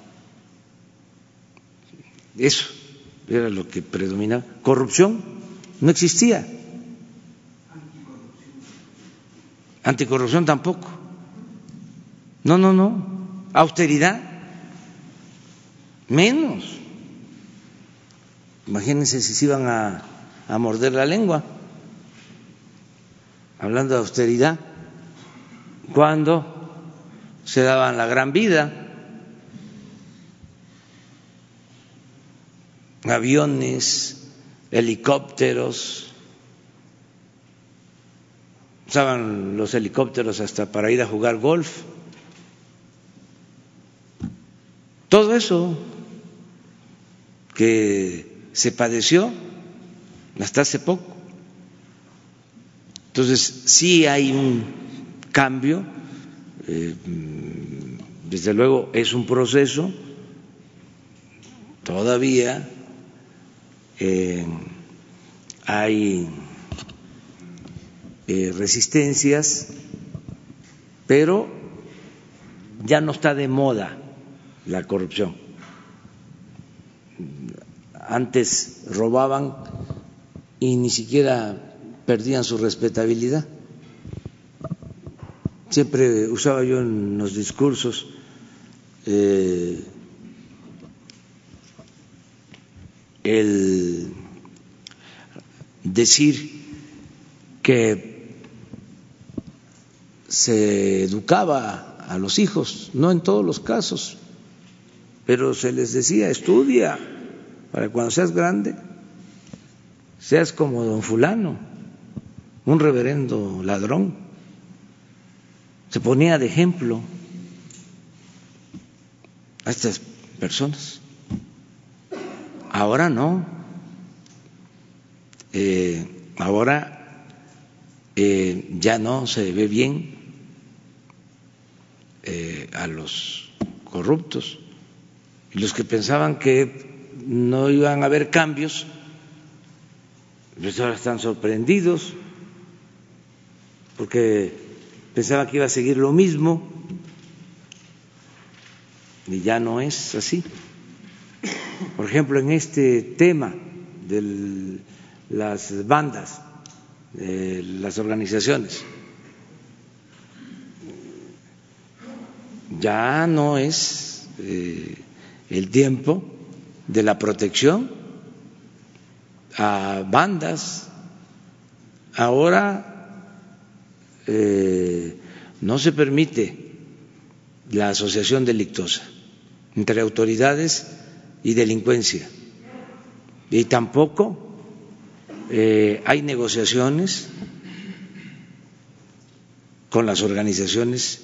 Eso era lo que predominaba. Corrupción no existía. Anticorrupción tampoco. No, no, no. Austeridad, menos. Imagínense si se iban a, a morder la lengua, hablando de austeridad, cuando se daban la gran vida aviones, helicópteros, usaban los helicópteros hasta para ir a jugar golf. Todo eso que se padeció hasta hace poco. Entonces, sí hay un cambio, eh, desde luego es un proceso, todavía eh, hay eh, resistencias, pero ya no está de moda la corrupción. Antes robaban y ni siquiera perdían su respetabilidad. Siempre usaba yo en los discursos eh, el decir que se educaba a los hijos, no en todos los casos, pero se les decía, estudia para cuando seas grande, seas como don fulano, un reverendo ladrón. Se ponía de ejemplo a estas personas. Ahora no. Eh, ahora eh, ya no se ve bien eh, a los corruptos. Los que pensaban que no iban a haber cambios, pues ahora están sorprendidos porque pensaban que iba a seguir lo mismo y ya no es así. Por ejemplo, en este tema de las bandas, de las organizaciones, ya no es eh, el tiempo de la protección a bandas. Ahora eh, no se permite la asociación delictosa entre autoridades y delincuencia. Y tampoco eh, hay negociaciones con las organizaciones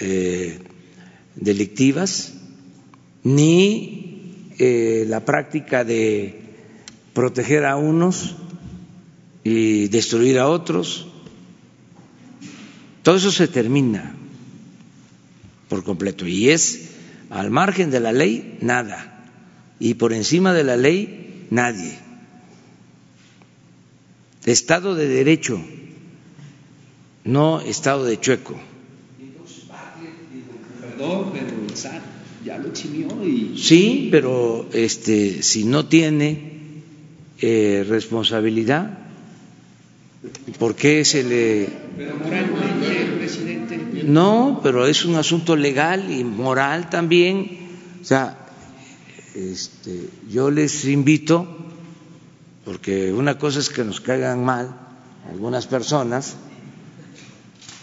eh, delictivas, ni eh, la práctica de proteger a unos y destruir a otros. Todo eso se termina por completo y es al margen de la ley nada y por encima de la ley nadie. Estado de derecho, no estado de chueco. Perdón, pero el SAT ya lo eximió y... Sí, pero este, si no tiene eh, responsabilidad, ¿por qué se le...? No, pero es un asunto legal y moral también. O sea, este, yo les invito, porque una cosa es que nos caigan mal algunas personas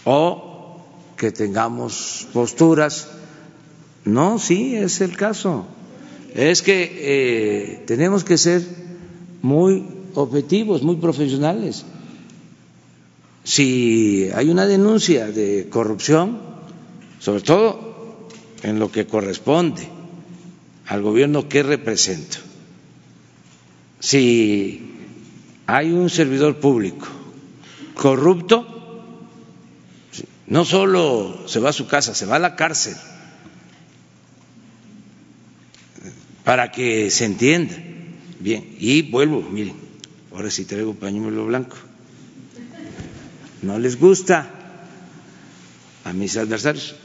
o que tengamos posturas. No, sí, es el caso. Es que eh, tenemos que ser muy objetivos, muy profesionales. Si hay una denuncia de corrupción, sobre todo en lo que corresponde al gobierno que represento. Si hay un servidor público corrupto, no solo se va a su casa, se va a la cárcel, para que se entienda. Bien, y vuelvo, miren, ahora sí traigo pañuelo blanco. No les gusta a mis adversarios.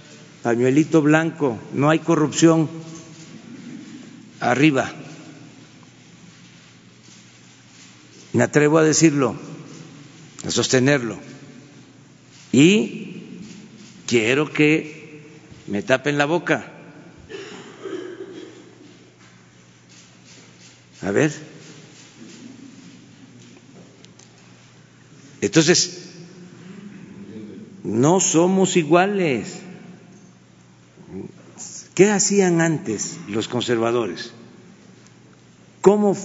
Pañuelito blanco, no hay corrupción arriba. Me atrevo a decirlo, a sostenerlo. Y quiero que me tapen la boca. A ver. Entonces, no somos iguales. ¿Qué hacían antes los conservadores? ¿Cómo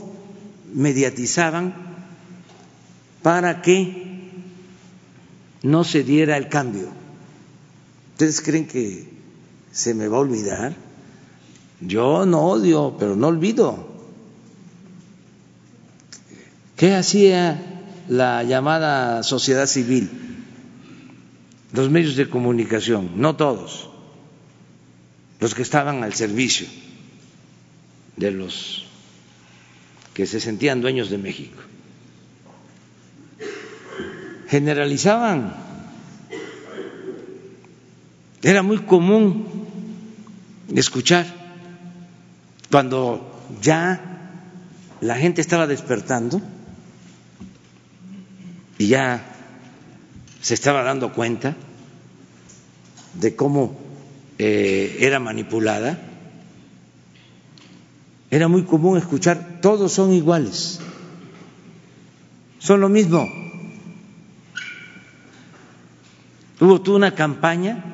mediatizaban para que no se diera el cambio? ¿Ustedes creen que se me va a olvidar? Yo no odio, pero no olvido. ¿Qué hacía la llamada sociedad civil? Los medios de comunicación, no todos los que estaban al servicio de los que se sentían dueños de México. Generalizaban. Era muy común escuchar cuando ya la gente estaba despertando y ya se estaba dando cuenta de cómo eh, era manipulada, era muy común escuchar, todos son iguales, son lo mismo. Hubo toda una campaña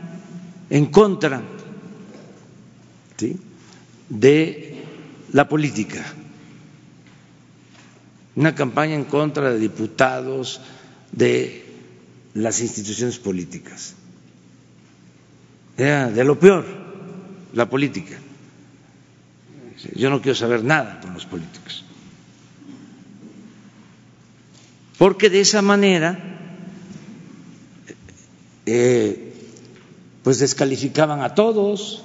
en contra de la política, una campaña en contra de diputados, de las instituciones políticas de lo peor la política. Yo no quiero saber nada con los políticos. Porque de esa manera, eh, pues descalificaban a todos,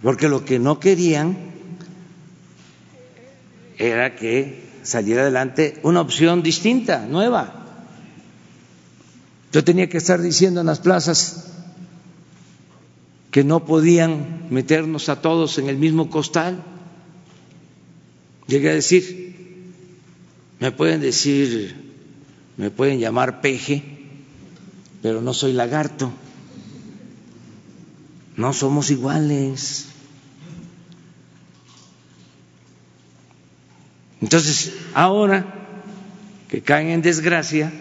porque lo que no querían era que saliera adelante una opción distinta, nueva. Yo tenía que estar diciendo en las plazas que no podían meternos a todos en el mismo costal. Llegué a decir, me pueden decir, me pueden llamar peje, pero no soy lagarto. No somos iguales. Entonces, ahora que caen en desgracia,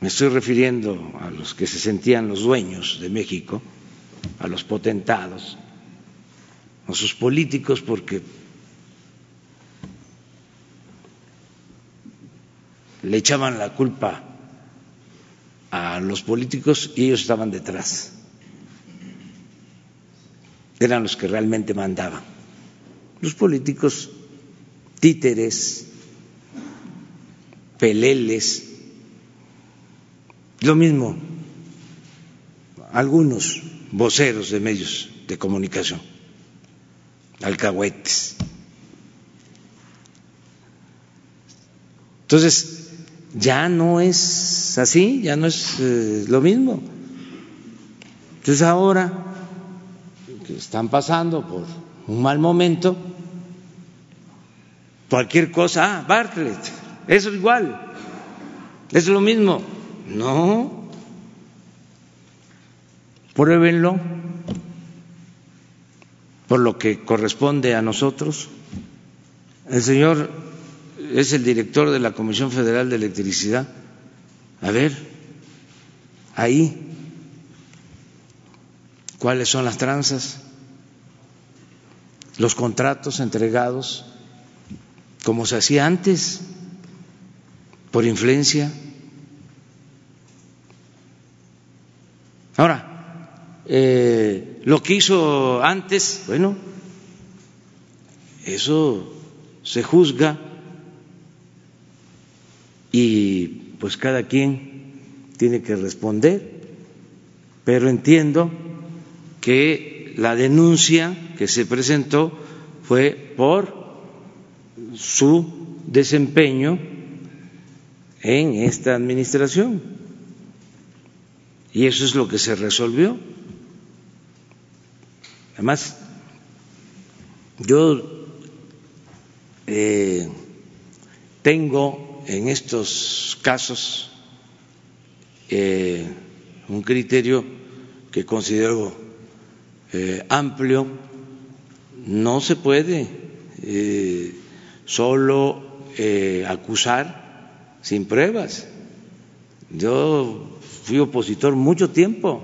me estoy refiriendo a los que se sentían los dueños de México, a los potentados, a sus políticos, porque le echaban la culpa a los políticos y ellos estaban detrás. Eran los que realmente mandaban. Los políticos títeres, peleles, lo mismo, algunos voceros de medios de comunicación, alcahuetes. Entonces, ya no es así, ya no es eh, lo mismo. Entonces ahora que están pasando por un mal momento, cualquier cosa, ah, Bartlett, eso es igual, es lo mismo. No. Pruébenlo por lo que corresponde a nosotros. El señor es el director de la Comisión Federal de Electricidad. A ver, ahí, ¿cuáles son las tranzas? Los contratos entregados como se hacía antes, por influencia eh, lo que hizo antes, bueno, eso se juzga y pues cada quien tiene que responder, pero entiendo que la denuncia que se presentó fue por su desempeño en esta administración. Y eso es lo que se resolvió. Además, yo eh, tengo en estos casos eh, un criterio que considero eh, amplio. No se puede solo acusar sin pruebas. Yo fui opositor mucho tiempo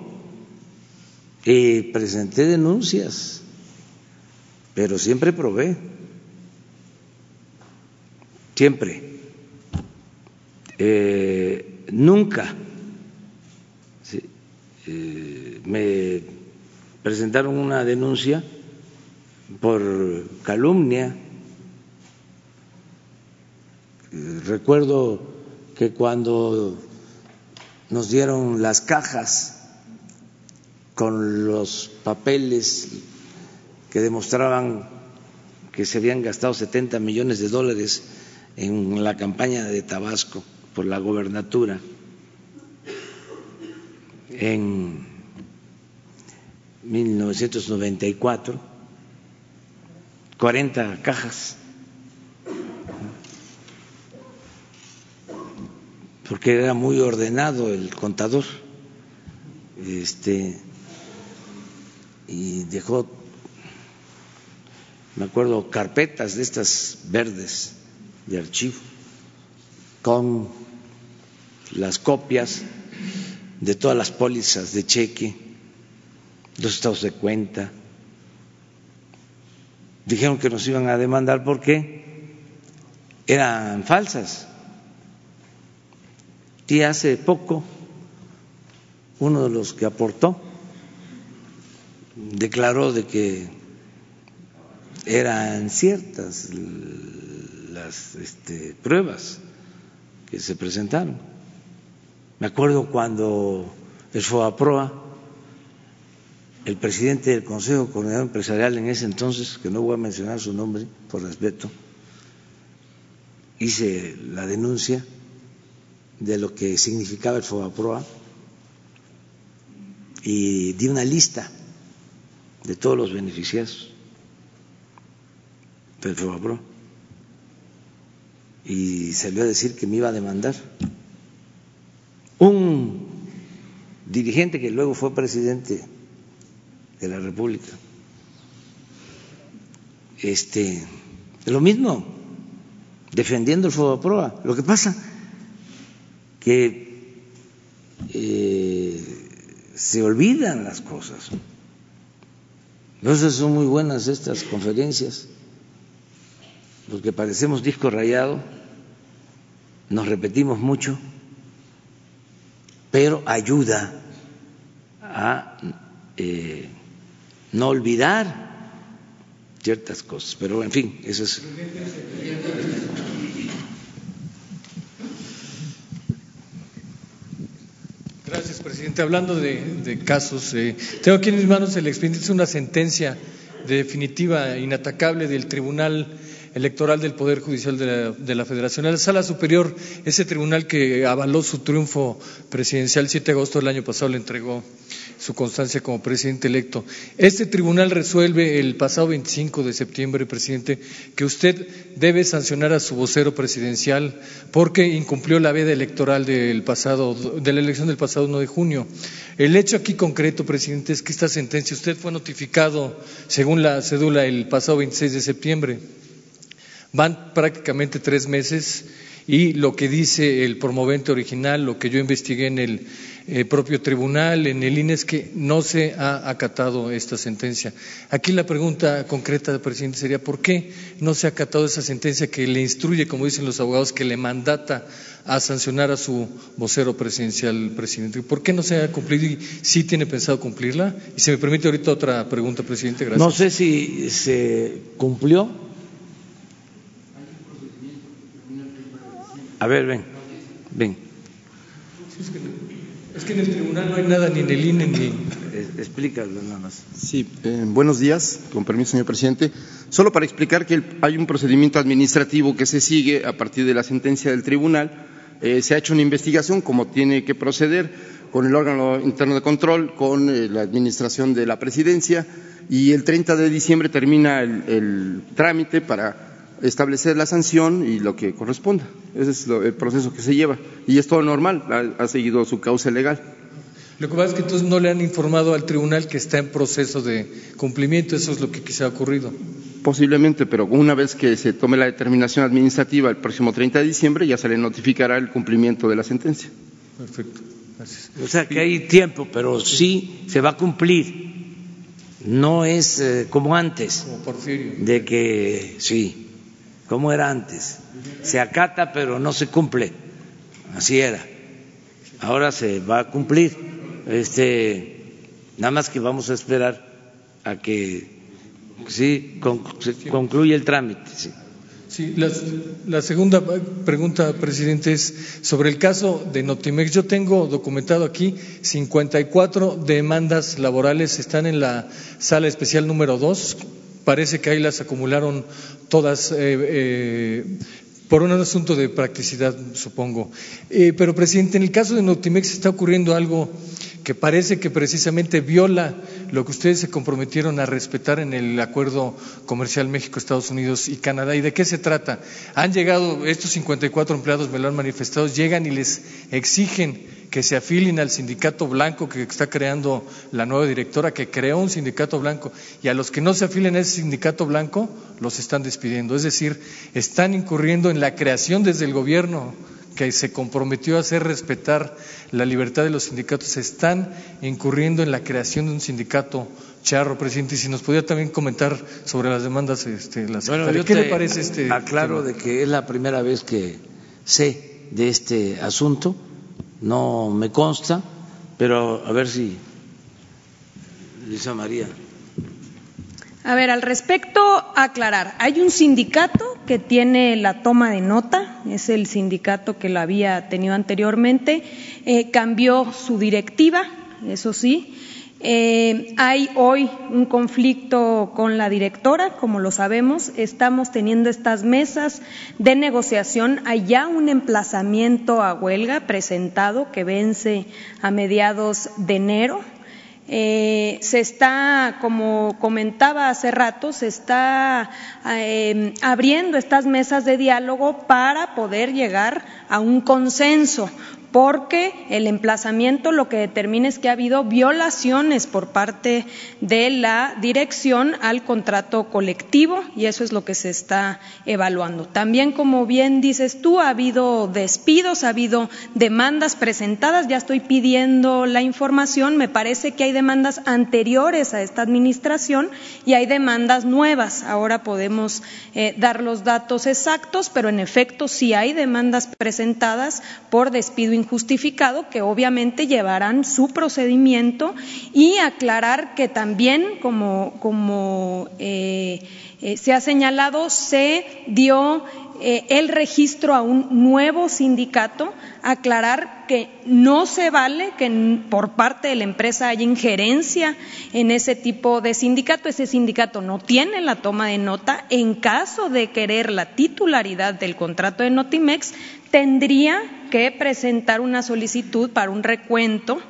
y presenté denuncias, pero siempre probé, siempre. Eh, nunca eh, me presentaron una denuncia por calumnia. Recuerdo que cuando nos dieron las cajas con los papeles que demostraban que se habían gastado 70 millones de dólares en la campaña de Tabasco por la gobernatura. En 1994, 40 cajas, porque era muy ordenado el contador. Este, y dejó, me acuerdo, carpetas de estas verdes de archivo con las copias de todas las pólizas de cheque, los estados de cuenta. Dijeron que nos iban a demandar porque eran falsas. Y hace poco uno de los que aportó declaró de que eran ciertas las este, pruebas que se presentaron. Me acuerdo cuando el FOAPROA, el presidente del Consejo Coordinador Empresarial en ese entonces, que no voy a mencionar su nombre por respeto, hice la denuncia de lo que significaba el FOAPROA y di una lista de todos los beneficiados del FOBAPRO y salió a decir que me iba a demandar un dirigente que luego fue presidente de la República. Este, lo mismo, defendiendo el FOBAPROA. Lo que pasa que eh, se olvidan las cosas. Entonces son muy buenas estas conferencias, porque parecemos disco rayado, nos repetimos mucho, pero ayuda a eh, no olvidar ciertas cosas. Pero en fin, eso es. Gracias, presidente. Hablando de, casos, eh, tengo aquí en mis manos el expediente, es una sentencia definitiva, inatacable del Tribunal Electoral del Poder Judicial de la, de la Federación. La Sala Superior, ese tribunal que avaló su triunfo presidencial el 7 de agosto del año pasado, le entregó su constancia como presidente electo. Este tribunal resuelve el pasado 25 de septiembre, presidente, que usted debe sancionar a su vocero presidencial porque incumplió la veda electoral del pasado, de la elección del pasado 1 de junio. El hecho aquí concreto, presidente, es que esta sentencia usted fue notificado, según la cédula, el pasado 26 de septiembre. Van prácticamente tres meses y lo que dice el promovente original, lo que yo investigué en el eh, propio tribunal, en el INE, es que no se ha acatado esta sentencia. Aquí la pregunta concreta, presidente, sería ¿por qué no se ha acatado esa sentencia que le instruye, como dicen los abogados, que le mandata a sancionar a su vocero presidencial, presidente? ¿Por qué no se ha cumplido y sí tiene pensado cumplirla? Y se me permite ahorita otra pregunta, presidente. Gracias. No sé si se cumplió. A ver, ven, ven. Es que en el tribunal no hay nada, ni en el INE, ni. Explícalo nada más. Sí, eh, buenos días, con permiso, señor presidente. Solo para explicar que el, hay un procedimiento administrativo que se sigue a partir de la sentencia del tribunal. Eh, se ha hecho una investigación, como tiene que proceder, con el órgano interno de control, con eh, la administración de la presidencia, y el 30 de diciembre termina el, el trámite para establecer la sanción y lo que corresponda. Ese es lo, el proceso que se lleva. Y es todo normal, ha, ha, seguido su cauce legal. Lo que pasa es que entonces no le han informado al tribunal que está en proceso de cumplimiento, eso es lo que quizá ha ocurrido. Posiblemente, pero una vez que se tome la determinación administrativa el próximo 30 de diciembre, ya se le notificará el cumplimiento de la sentencia. Perfecto, gracias. O sea que hay tiempo, pero sí se va a cumplir. No es eh, como antes. Como Porfirio. De que, sí, como era antes. Se acata, pero no se cumple. Así era. Ahora se va a cumplir. Este, nada más que vamos a esperar a que sí, se concluya el trámite. Sí. Sí, la, la, segunda pregunta, presidente, es sobre el caso de Notimex. Yo tengo documentado aquí 54 demandas laborales, están en la sala especial número 2. Parece que ahí las acumularon todas eh, eh, por un asunto de practicidad, supongo. Eh, pero, presidente, en el caso de Notimex está ocurriendo algo que parece que precisamente viola lo que ustedes se comprometieron a respetar en el acuerdo comercial México, Estados Unidos y Canadá. ¿Y de qué se trata? Han llegado, estos 54 empleados me lo han manifestado, llegan y les exigen que se afilien al sindicato blanco que está creando la nueva directora, que creó un sindicato blanco, y a los que no se afilen a ese sindicato blanco los están despidiendo. Es decir, están incurriendo en la creación desde el gobierno que se comprometió a hacer respetar la libertad de los sindicatos, están incurriendo en la creación de un sindicato charro, presidente. Y si nos podía también comentar sobre las demandas, este, la bueno, ¿qué le parece este? Aclaro tema? de que es la primera vez que sé de este asunto, no me consta, pero a ver si Luisa María. A ver, al respecto, aclarar, hay un sindicato que tiene la toma de nota, es el sindicato que la había tenido anteriormente, eh, cambió su directiva, eso sí. Eh, hay hoy un conflicto con la directora, como lo sabemos, estamos teniendo estas mesas de negociación, hay ya un emplazamiento a huelga presentado que vence a mediados de enero, eh, se está, como comentaba hace rato, se está eh, abriendo estas mesas de diálogo para poder llegar a un consenso porque el emplazamiento lo que determina es que ha habido violaciones por parte de la dirección al contrato colectivo y eso es lo que se está evaluando. También, como bien dices tú, ha habido despidos, ha habido demandas presentadas, ya estoy pidiendo la información, me parece que hay demandas anteriores a esta administración y hay demandas nuevas. Ahora podemos eh, dar los datos exactos, pero en efecto sí hay demandas presentadas por despido injustificado que obviamente llevarán su procedimiento y aclarar que también, como, como eh, eh, se ha señalado, se dio eh, el registro a un nuevo sindicato, aclarar que no se vale que por parte de la empresa haya injerencia en ese tipo de sindicato. Ese sindicato no tiene la toma de nota. En caso de querer la titularidad del contrato de Notimex, tendría que presentar una solicitud para un recuento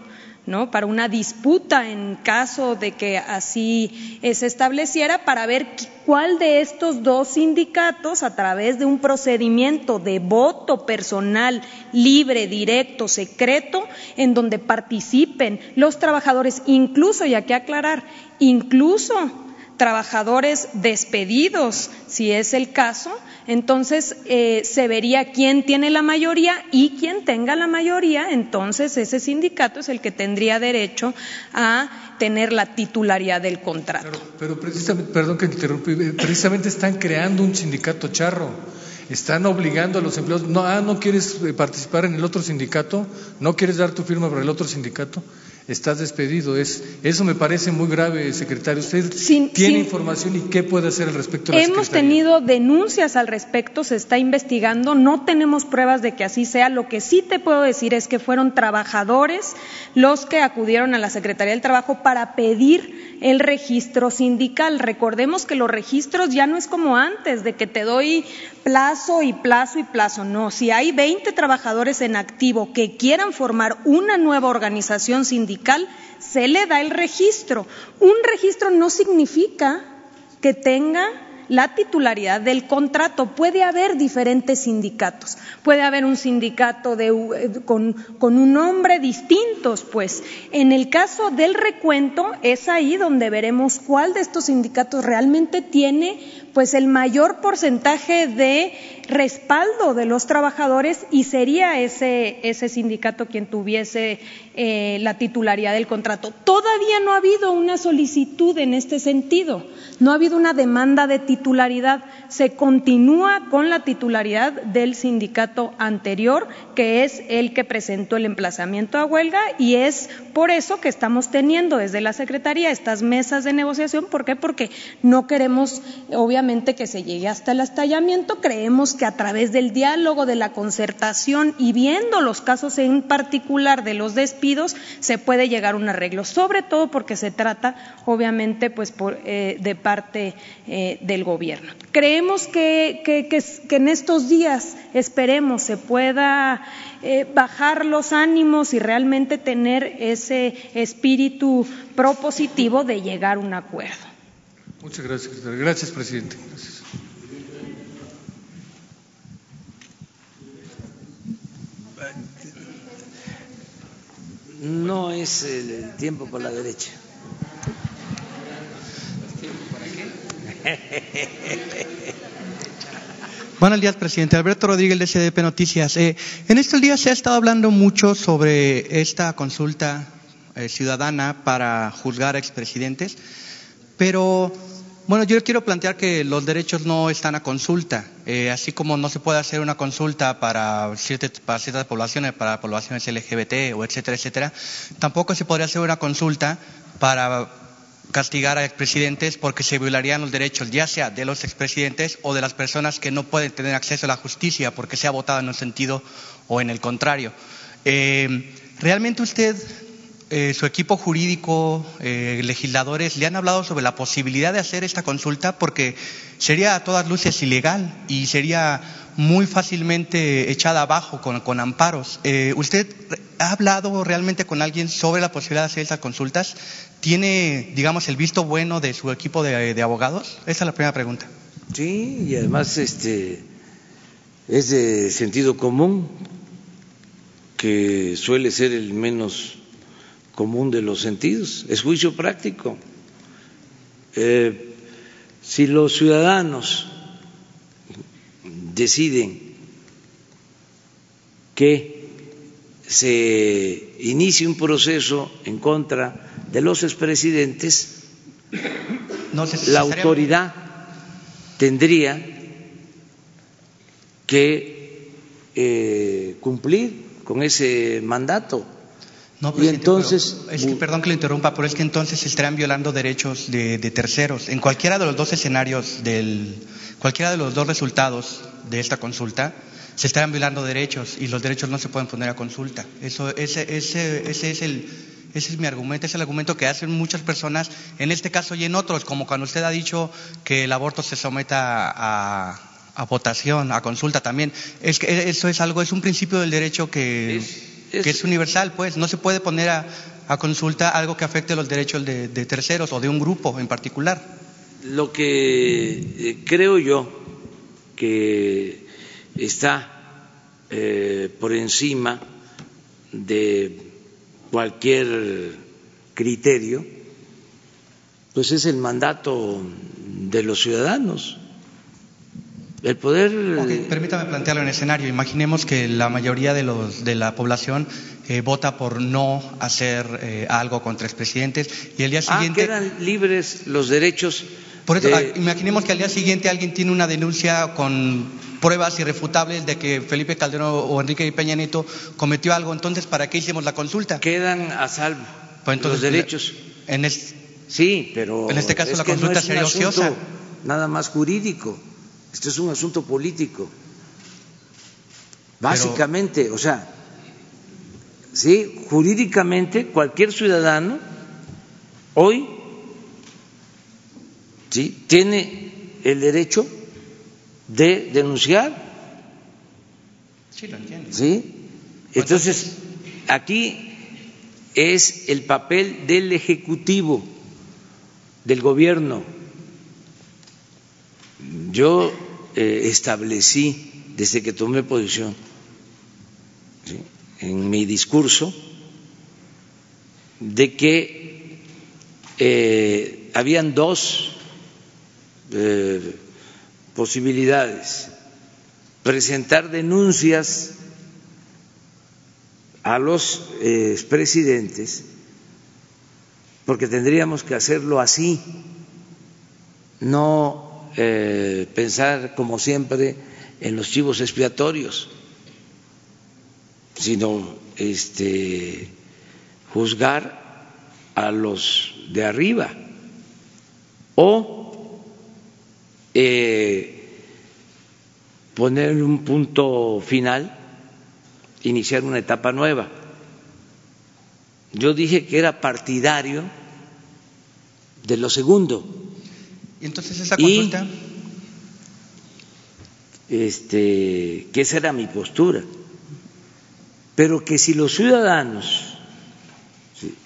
¿no? para una disputa en caso de que así se estableciera para ver cuál de estos dos sindicatos, a través de un procedimiento de voto personal libre, directo, secreto, en donde participen los trabajadores, incluso, y hay que aclarar, incluso trabajadores despedidos, si es el caso, entonces eh, se vería quién tiene la mayoría y quien tenga la mayoría, entonces ese sindicato es el que tendría derecho a tener la titularidad del contrato. pero precisamente, perdón que interrumpí, eh, precisamente están creando un sindicato charro. Están obligando a los empleados, no, ah, no quieres eh, participar en el otro sindicato, no quieres dar tu firma para el otro sindicato estás despedido. Es, eso me parece muy grave, secretario. ¿Usted tiene información y qué puede hacer al respecto? Hemos tenido denuncias al respecto, se está investigando, no tenemos pruebas de que así sea. Lo que sí te puedo decir es que fueron trabajadores los que acudieron a la Secretaría del Trabajo para pedir el registro sindical. Recordemos que los registros ya no es como antes, de que te doy plazo y plazo y plazo. No, si hay 20 trabajadores en activo que quieran formar una nueva organización sindical, se le da el registro. Un registro no significa que tenga la titularidad del contrato. Puede haber diferentes sindicatos. Puede haber un sindicato eh, con, con, un nombre distintos, pues. En el caso del recuento, es ahí donde veremos cuál de estos sindicatos realmente tiene pues el mayor porcentaje de respaldo de los trabajadores y sería ese, ese sindicato quien tuviese eh, la titularidad del contrato. Todavía no ha habido una solicitud en este sentido, no ha habido una demanda de titularidad. Se continúa con la titularidad del sindicato anterior, que es el que presentó el emplazamiento a huelga, y es por eso que estamos teniendo desde la Secretaría estas mesas de negociación. ¿Por qué? Porque no queremos, obviamente, que se llegue hasta el estallamiento. Creemos que a través del diálogo, de la concertación y viendo los casos en particular de los despidos, se puede llegar a un arreglo, sobre todo porque se trata, obviamente, pues eh, de parte eh, del gobierno. Creemos que, en estos días, esperemos, se pueda eh, bajar los ánimos y realmente tener ese espíritu propositivo de llegar a un acuerdo. Muchas gracias, Gracias, presidente. No es el tiempo por la derecha. Buenos días, presidente. Alberto Rodríguez de CDP Noticias. Eh, en estos días se ha estado hablando mucho sobre esta consulta eh, ciudadana para juzgar a expresidentes, pero bueno, yo quiero plantear que los derechos no están a consulta, eh, así como no se puede hacer una consulta para, ciertas, para ciertas poblaciones, para poblaciones LGBT o etcétera, etcétera, tampoco se podría hacer una consulta para castigar a expresidentes porque se violarían los derechos, ya sea de los expresidentes o de las personas que no pueden tener acceso a la justicia porque se ha votado en un sentido o en el contrario. Eh, ¿Realmente usted eh, su equipo jurídico, eh, legisladores, le han hablado sobre la posibilidad de hacer esta consulta porque sería a todas luces ilegal y sería muy fácilmente echada abajo con, amparos. Eh, ¿Usted ha hablado realmente con alguien sobre la posibilidad de hacer estas consultas? ¿Tiene, digamos, el visto bueno de su equipo de, de abogados? Esa es la primera pregunta. Sí, y además este, es de sentido común que suele ser el menos común de los sentidos, es juicio práctico. Eh, si los ciudadanos deciden que se inicie un proceso en contra de los expresidentes, la autoridad tendría que eh, cumplir con ese mandato no, y entonces, es que, perdón que le interrumpa, pero es que entonces se estarán violando derechos de, terceros. En cualquiera de los dos escenarios, del, cualquiera de los dos resultados de esta consulta, se estarán violando derechos y los derechos no se pueden poner a consulta. Eso, ese, ese, ese es el, ese es mi argumento, es el argumento que hacen muchas personas, en este caso y en otros, como cuando usted ha dicho que el aborto se someta a, a votación, a consulta también. Es que eso es algo, es un principio del derecho que que es universal, pues no se puede poner a, consulta algo que afecte los derechos de, terceros o de un grupo en particular. Lo que eh, creo yo que está eh, por encima de cualquier criterio pues es el mandato de los ciudadanos. El poder. Ok, permítame plantearlo en escenario. Imaginemos que la mayoría de, los, de la población eh, vota por no hacer eh, algo contra expresidentes y el día Ah, siguiente. quedan libres los derechos. Por eso, de- ah, imaginemos que al día siguiente alguien tiene una denuncia con pruebas irrefutables de que Felipe Calderón o Enrique Peña Nieto cometió algo. Entonces, ¿para qué hicimos la consulta? quedan a salvo Pues entonces, los derechos. En es- Sí, pero En este caso es la no consulta es sería ociosa. Nada más jurídico. Esto es un asunto político. Básicamente, o sea, sí, jurídicamente cualquier ciudadano hoy sí tiene el derecho de denunciar, Sí, lo entiendo. ¿sí? Entonces, aquí es el papel del Ejecutivo, del Gobierno. Yo establecí, desde que tomé posición, en mi discurso, de que eh, habían dos eh, posibilidades. Presentar denuncias a los eh, expresidentes, porque tendríamos que hacerlo así, no eh, pensar como siempre en los chivos expiatorios, sino este, juzgar a los de arriba o eh, poner un punto final, iniciar una etapa nueva. Yo dije que era partidario de lo segundo. Y entonces esa Y- consulta. este, que esa era mi postura, pero que si los ciudadanos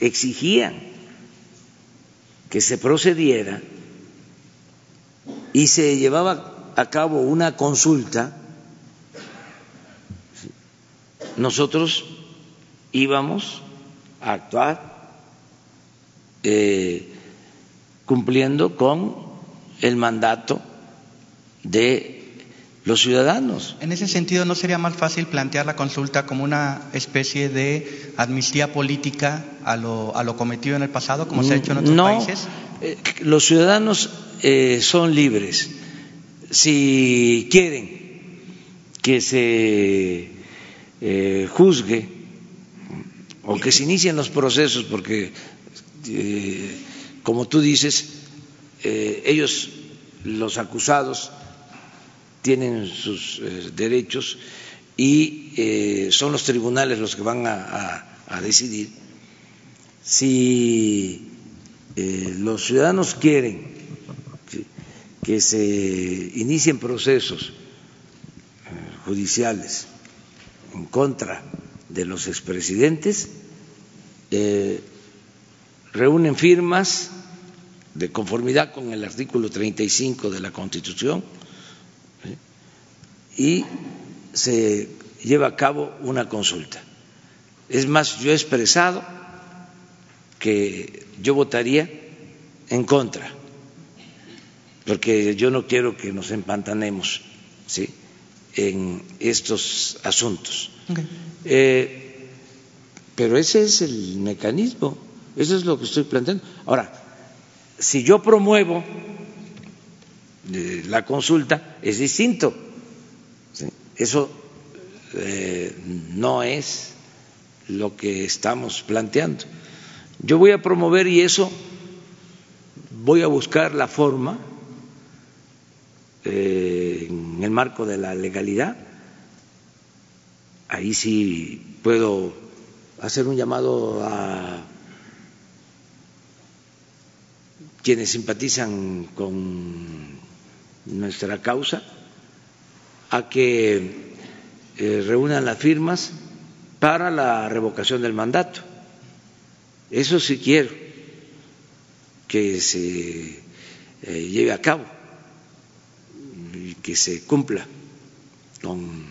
exigían que se procediera y se llevaba a cabo una consulta, nosotros íbamos a actuar eh, cumpliendo con el mandato de los ciudadanos. En ese sentido, ¿no sería más fácil plantear la consulta como una especie de amnistía política a lo, a lo cometido en el pasado, como se ha hecho en otros no, países? eh, los ciudadanos eh, son libres. Si quieren que se eh, juzgue o que se inicien los procesos, porque, eh, como tú dices, eh, ellos, los acusados, tienen sus eh, derechos y eh, son los tribunales los que van a, decidir si los ciudadanos quieren que, que se inicien procesos judiciales en contra de los expresidentes, reúnen firmas de conformidad con el artículo 35 de la Constitución y se lleva a cabo una consulta. Es más, yo he expresado que yo votaría en contra, porque yo no quiero que nos empantanemos ¿sí? en estos asuntos. Eh, pero ese es el mecanismo, eso es lo que estoy planteando. Ahora, si yo promuevo eh, la consulta, es distinto. Eso eh, no es lo que estamos planteando. Yo voy a promover y eso voy a buscar la forma eh, en el marco de la legalidad. Ahí sí puedo hacer un llamado a quienes simpatizan con nuestra causa a que eh, reúnan las firmas para la revocación del mandato. Eso sí quiero que se eh, lleve a cabo y que se cumpla con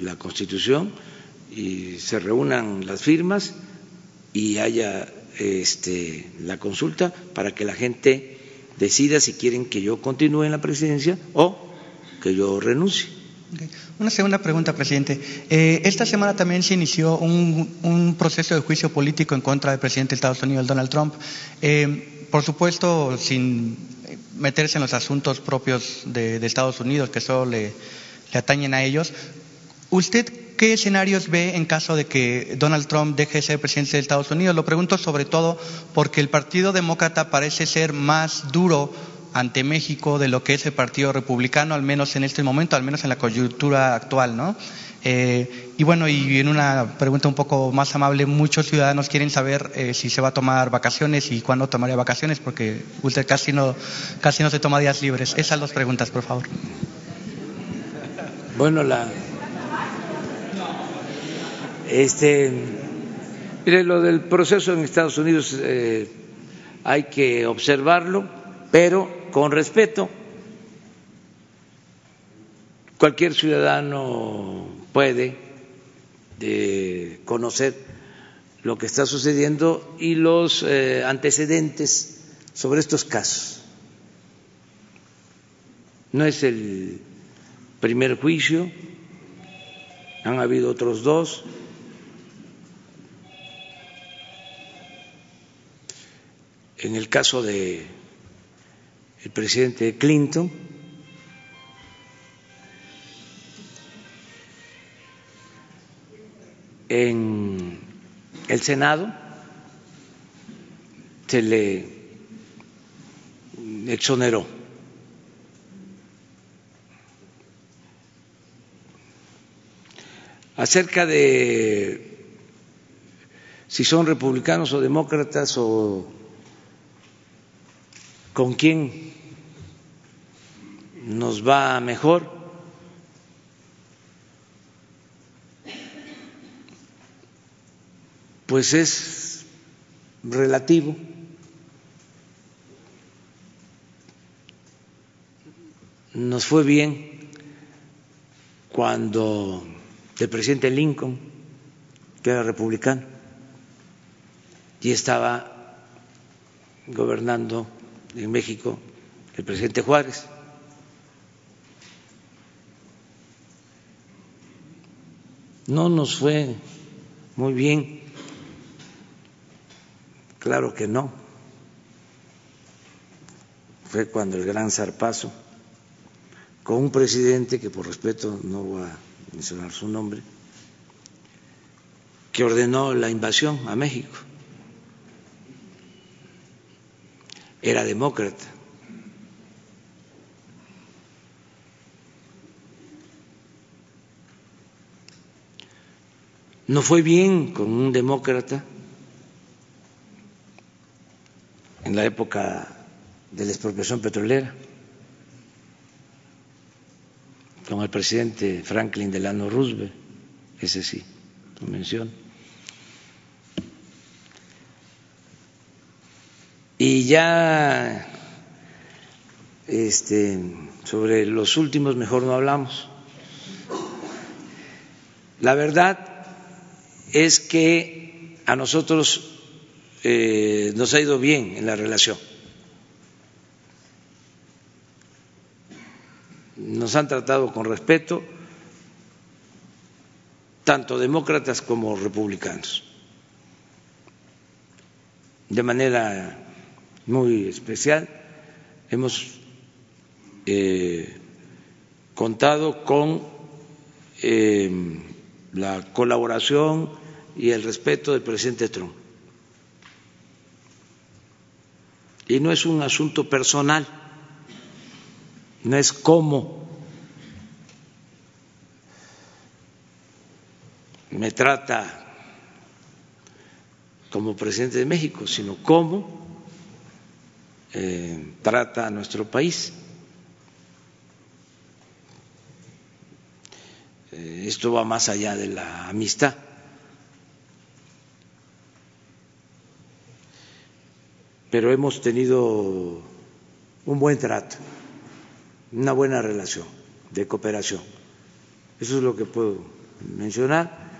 la Constitución y se reúnan las firmas y haya este, la consulta para que la gente decida si quieren que yo continúe en la presidencia o que yo renuncie. Una segunda pregunta, presidente. Eh, esta semana también se inició un, proceso de juicio político en contra del presidente de Estados Unidos, Donald Trump. Eh, por supuesto, sin meterse en los asuntos propios de, Estados Unidos, que solo le, le atañen a ellos. ¿Usted qué escenarios ve en caso de que Donald Trump deje de ser presidente de Estados Unidos? Lo pregunto sobre todo porque el Partido Demócrata parece ser más duro ante México de lo que es el Partido Republicano, al menos en este momento, al menos en la coyuntura actual, ¿no? Eh, y bueno, y en una pregunta un poco más amable, muchos ciudadanos quieren saber eh, si se va a tomar vacaciones y cuándo tomaría vacaciones, porque usted casi no, casi no se toma días libres. Esas dos preguntas, por favor. Bueno, la. Este. Mire, lo del proceso en Estados Unidos eh, hay que observarlo, pero con respeto. Cualquier ciudadano puede conocer lo que está sucediendo y los eh, antecedentes sobre estos casos. No es el primer juicio, han habido otros dos. En el caso de el presidente Clinton, en el Senado se le exoneró. Acerca de si son republicanos o demócratas o con quién nos va mejor, pues es relativo. Nos fue bien cuando el presidente Lincoln, que era republicano, y estaba gobernando en México el presidente Juárez. No nos fue muy bien Claro que no. Fue cuando el gran zarpazo, con un presidente que por respeto no voy a mencionar su nombre, que ordenó la invasión a México. Era demócrata. No fue bien con un demócrata en la época de la expropiación petrolera, con el presidente Franklin Delano Roosevelt, ese sí, lo menciono. Y ya este, sobre los últimos mejor no hablamos. La verdad es que a nosotros eh, nos ha ido bien en la relación. Nos han tratado con respeto tanto demócratas como republicanos, de manera muy especial. Hemos eh, contado con eh, la colaboración y el respeto del presidente Trump. Y no es un asunto personal, no es cómo me trata como presidente de México, sino cómo eh, trata a nuestro país. Eh, esto va más allá de la amistad. pero hemos tenido un buen trato, una buena relación de cooperación. Eso es lo que puedo mencionar.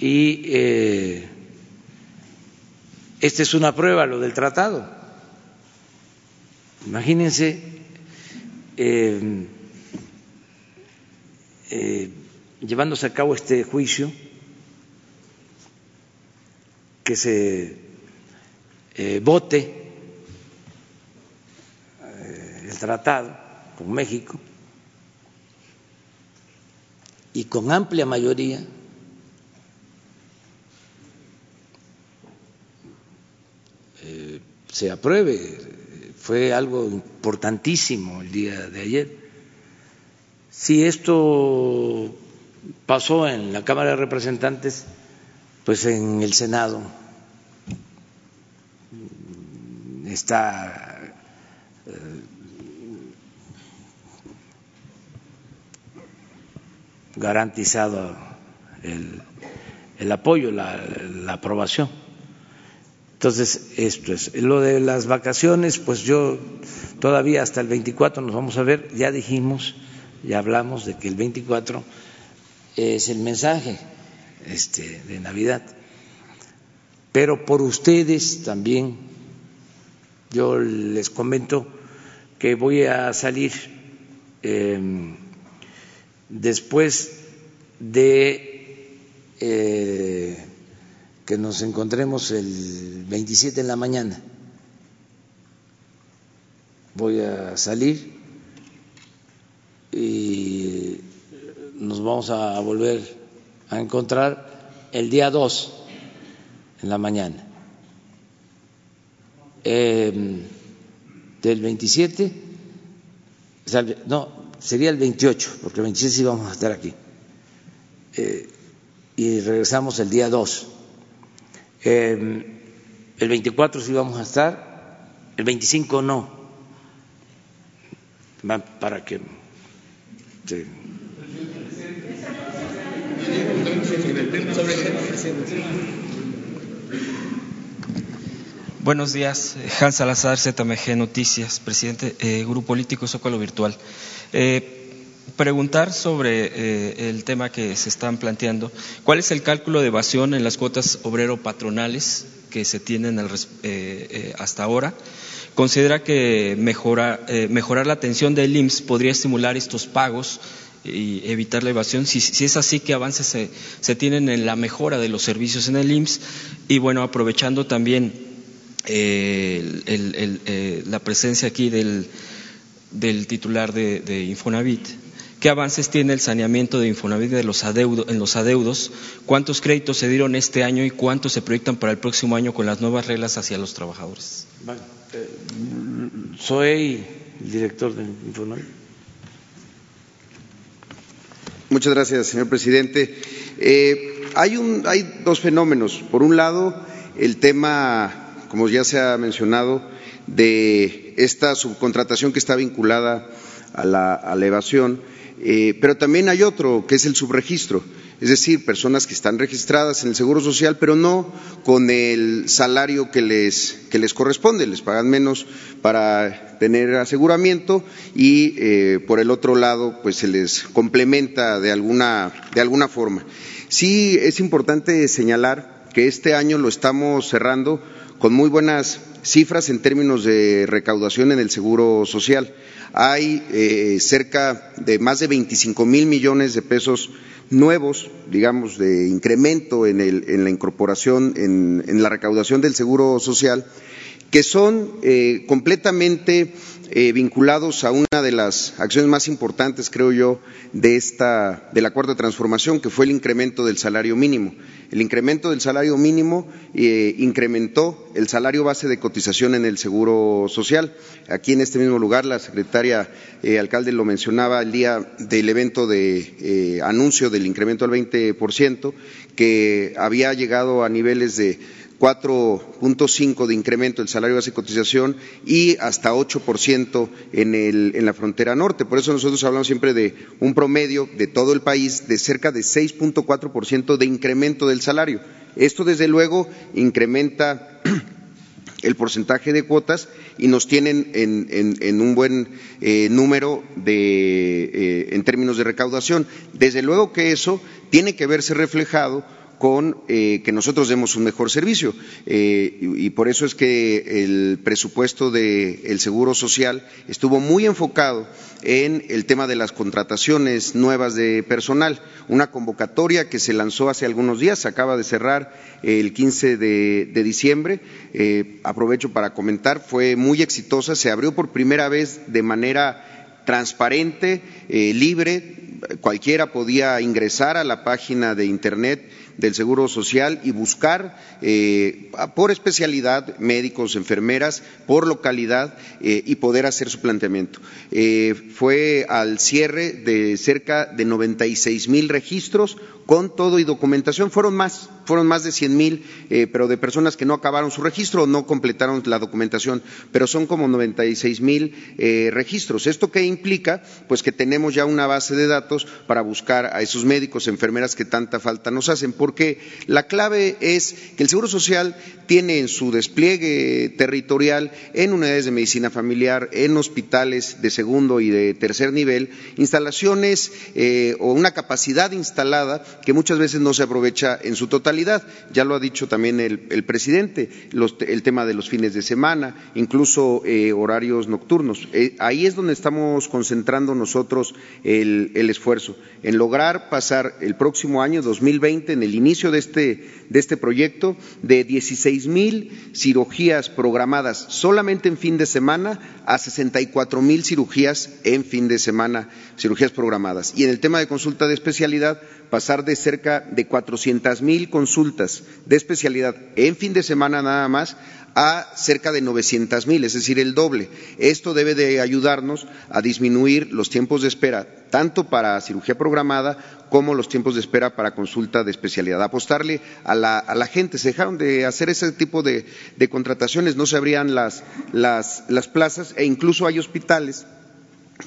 Y eh, esta es una prueba, lo del tratado. Imagínense eh, eh, llevándose a cabo este juicio que se eh, vote el tratado con México y con amplia mayoría se apruebe. Fue algo importantísimo el día de ayer. Si esto pasó en la Cámara de Representantes, pues en el Senado está eh, garantizado el, apoyo, la aprobación. Entonces, esto es. Lo de las vacaciones, pues yo todavía hasta el 24 nos vamos a ver, ya dijimos, ya hablamos de que el 24 es el mensaje este, de Navidad. Pero por ustedes también, yo les comento que voy a salir em, después de eh, que nos encontremos el 27 en la mañana. Voy a salir y nos vamos a volver a encontrar el día 2 en la mañana. Eh, del 27, no, sería el 28, porque el 27 sí vamos a estar aquí. Eh, y regresamos el día 2 el 24 sí vamos a estar, el 25 no, para que... Buenos días, Hans Salazar, ZMG Noticias, presidente eh, Grupo Político Zócalo Virtual. Eh, preguntar sobre eh, el tema que se están planteando. ¿Cuál es el cálculo de evasión en las cuotas obrero-patronales que se tienen eh, eh, hasta ahora? ¿Considera que mejorar la atención del IMSS podría estimular estos pagos y evitar la evasión? Si, es así, ¿qué avances se, tienen en la mejora de los servicios en el IMSS? Y bueno, aprovechando también la presencia aquí del, titular de Infonavit, ¿Qué avances tiene el saneamiento de Infonavit de los en los adeudos? ¿Cuántos créditos se dieron este año y cuántos se proyectan para el próximo año con las nuevas reglas hacia los trabajadores? Eh, soy el director de Infonavit. Muchas gracias, señor presidente. Eh, hay, un, hay dos fenómenos. Por un lado, el tema, como ya se ha mencionado, de esta subcontratación que está vinculada a la, a la evasión eh, pero también hay otro, que es el subregistro, es decir, personas que están registradas en el Seguro Social, pero no con el salario que les, que les corresponde, les pagan menos para tener aseguramiento y, eh, por el otro lado, pues se les complementa de alguna, de alguna forma. Sí es importante señalar que este año lo estamos cerrando con muy buenas cifras en términos de recaudación en el Seguro Social. Hay eh, cerca de más de 25 mil millones de pesos nuevos, digamos, de incremento en, la incorporación, en, la recaudación del Seguro Social, que son eh, completamente eh, vinculados a una de las acciones más importantes, creo yo, de esta de la cuarta transformación, que fue el incremento del salario mínimo. El incremento del salario mínimo eh, incrementó el salario base de cotización en el Seguro Social. Aquí en este mismo lugar, la secretaria eh, alcalde lo mencionaba el día del evento de anuncio del incremento al 20%, que había llegado a niveles de 4.5 de incremento del salario base de cotización y hasta 8% en, el, en la frontera norte. Por eso nosotros hablamos siempre de un promedio de todo el país de cerca de 6.4% de incremento del salario. Esto, desde luego, incrementa el porcentaje de cuotas y nos tienen en, un buen eh, número de, eh, en términos de recaudación. Desde luego que eso tiene que verse reflejado con eh, que nosotros demos un mejor servicio. Eh, y, por eso es que el presupuesto del Seguro Social estuvo muy enfocado en el tema de las contrataciones nuevas de personal. Una convocatoria que se lanzó hace algunos días, se acaba de cerrar el 15 de, diciembre. Eh, aprovecho para comentar, fue muy exitosa, se abrió por primera vez de manera transparente, libre, cualquiera podía ingresar a la página de Internet del Seguro Social y buscar eh, por especialidad médicos, enfermeras, por localidad eh, y poder hacer su planteamiento. Eh, fue al cierre de cerca de 96 mil registros con todo y documentación. Fueron más, fueron más de 100 mil, pero de personas que no acabaron su registro o no completaron la documentación, pero son como 96 mil registros. ¿Esto qué implica? Pues que tenemos ya una base de datos para buscar a esos médicos, enfermeras que tanta falta nos hacen porque la clave es que el Seguro Social tiene en su despliegue territorial en unidades de medicina familiar, en hospitales de segundo y de tercer nivel, instalaciones eh, o una capacidad instalada que muchas veces no se aprovecha en su totalidad. Ya lo ha dicho también el, presidente, el tema de los fines de semana, incluso eh, horarios nocturnos. Eh, ahí es donde estamos concentrando nosotros el, el esfuerzo, en lograr pasar el próximo año 2020 en el inicio de este, de este proyecto de 16 mil cirugías programadas solamente en fin de semana a 64 mil cirugías en fin de semana, cirugías programadas. Y en el tema de consulta de especialidad, pasar de cerca de 400 mil consultas de especialidad en fin de semana nada más a cerca de 900 mil, es decir, el doble. Esto debe de ayudarnos a disminuir los tiempos de espera, tanto para cirugía programada como los tiempos de espera para consulta de especialidad. Apostarle a la, gente. Se dejaron de hacer ese tipo de, contrataciones, no se abrían las plazas e incluso hay hospitales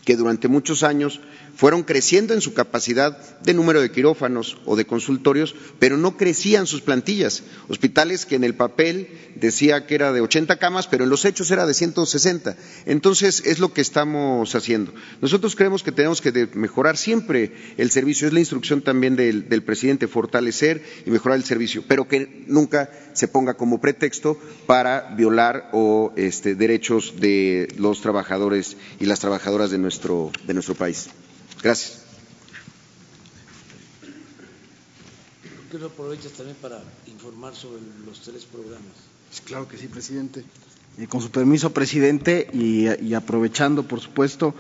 que durante muchos años fueron creciendo en su capacidad de número de quirófanos o de consultorios, pero no crecían sus plantillas. Hospitales que en el papel decía que era de 80 camas, pero en los hechos era de 160. Entonces, es lo que estamos haciendo. Nosotros creemos que tenemos que mejorar siempre el servicio. Es la instrucción también del, presidente, fortalecer y mejorar el servicio, pero que nunca se ponga como pretexto para violar o este, derechos de los trabajadores y las trabajadoras de nuestro, de nuestro país. Gracias. ¿Por qué no aprovechas también para informar sobre los tres programas? Claro que sí, presidente. Eh, con su permiso, presidente, y, aprovechando, por supuesto,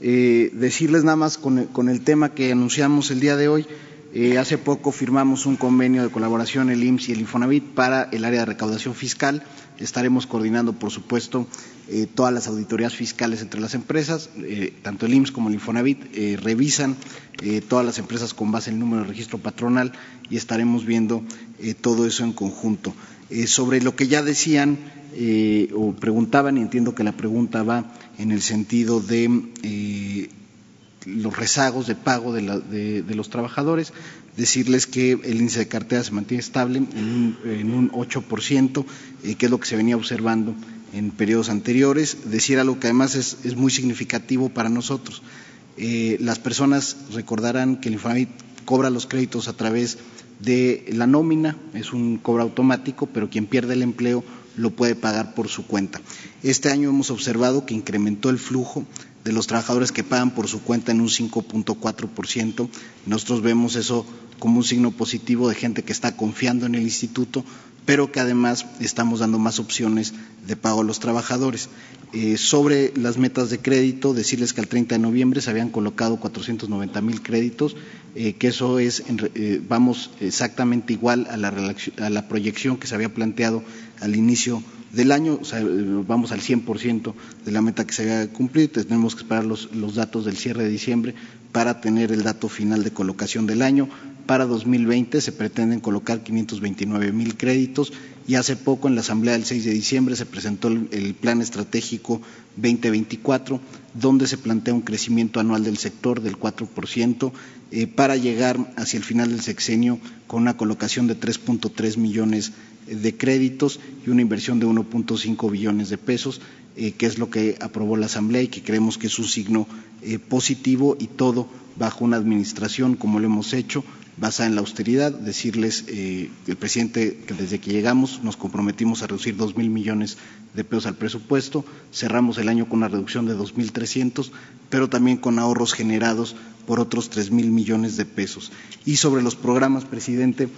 eh, decirles nada más con, el tema que anunciamos el día de hoy. Eh, hace poco firmamos un convenio de colaboración el IMSS y el Infonavit para el área de recaudación fiscal. Estaremos coordinando, por supuesto, eh, todas las auditorías fiscales entre las empresas, eh, tanto el IMSS como el Infonavit revisan todas las empresas con base en el número de registro patronal y estaremos viendo todo eso en conjunto. sobre lo que ya decían o preguntaban, y entiendo que la pregunta va en el sentido de los rezagos de pago de, los trabajadores, decirles que el índice de cartera se mantiene estable en un, en un 8%, que es lo que se venía observando en periodos anteriores, decir algo que además es, muy significativo para nosotros. Eh, las personas recordarán que el Infonavit cobra los créditos a través de la nómina, es un cobro automático, pero quien pierde el empleo lo puede pagar por su cuenta. Este año hemos observado que incrementó el flujo de los trabajadores que pagan por su cuenta en un 5.4%. Nosotros vemos eso como un signo positivo de gente que está confiando en el instituto, pero que además estamos dando más opciones de pago a los trabajadores. Eh, sobre las metas de crédito, decirles que al 30 de noviembre se habían colocado 490 mil créditos, eh, que eso es, eh, vamos exactamente igual a la, a la proyección que se había planteado al inicio del año, vamos al 100% de la meta que se había cumplido, tenemos que esperar los, los datos del cierre de diciembre para tener el dato final de colocación del año. Para 2020 se pretenden colocar 529 mil créditos y hace poco en la Asamblea del 6 de diciembre se presentó el, Plan Estratégico 2024, donde se plantea un crecimiento anual del sector del 4% eh, para llegar hacia el final del sexenio con una colocación de 3.3 millones de créditos y una inversión de 1.5 billones de pesos, eh, que es lo que aprobó la Asamblea y que creemos que es un signo eh, positivo y todo bajo una administración, como lo hemos hecho, basada en la austeridad. Decirles, eh, el presidente, que desde que llegamos nos comprometimos a reducir dos mil millones de pesos al presupuesto, cerramos el año con una reducción de dos mil trescientos, pero también con ahorros generados por otros tres mil millones de pesos. Y sobre los programas, presidente,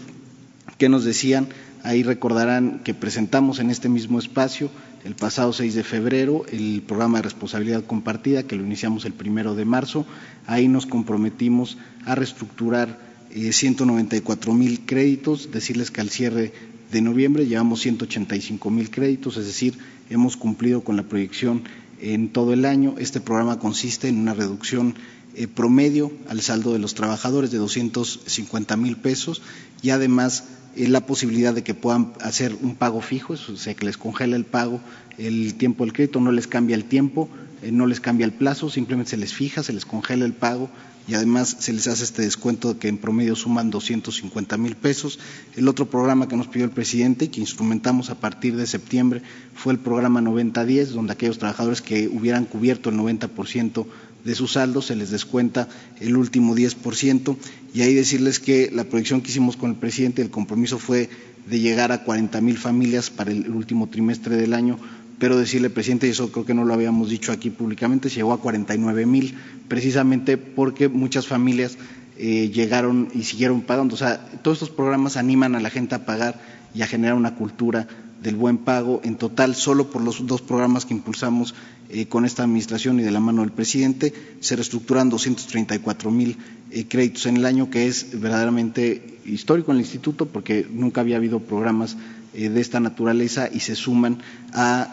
¿qué nos decían? Ahí recordarán que presentamos en este mismo espacio el pasado 6 de febrero el programa de responsabilidad compartida, que lo iniciamos el primero de marzo. Ahí nos comprometimos a reestructurar eh, 194 mil créditos, decirles que al cierre de noviembre llevamos 185 mil créditos, es decir, hemos cumplido con la proyección en todo el año. Este programa consiste en una reducción eh, promedio al saldo de los trabajadores de 250 mil pesos y además la posibilidad de que puedan hacer un pago fijo, o sea, que les congela el pago, el tiempo del crédito, no les cambia el tiempo, eh, no les cambia el plazo, simplemente se les fija, se les congela el pago y además se les hace este descuento que en promedio suman 250 mil pesos. El otro programa que nos pidió el presidente y que instrumentamos a partir de septiembre fue el programa 9010, donde aquellos trabajadores que hubieran cubierto el 90% de su saldo se les descuenta el último 10% y ahí decirles que la proyección que hicimos con el presidente, el compromiso fue de llegar a 40 mil familias para el último trimestre del año, pero decirle, presidente, y eso creo que no lo habíamos dicho aquí públicamente, se llegó a 49 mil, precisamente porque muchas familias eh, llegaron y siguieron pagando. O sea, todos estos programas animan a la gente a pagar y a generar una cultura del buen pago. En total, solo por los dos programas que impulsamos eh, con esta administración y de la mano del presidente, se reestructuran 234 mil eh, créditos en el año, que es verdaderamente histórico en el instituto porque nunca había habido programas eh, de esta naturaleza y se suman a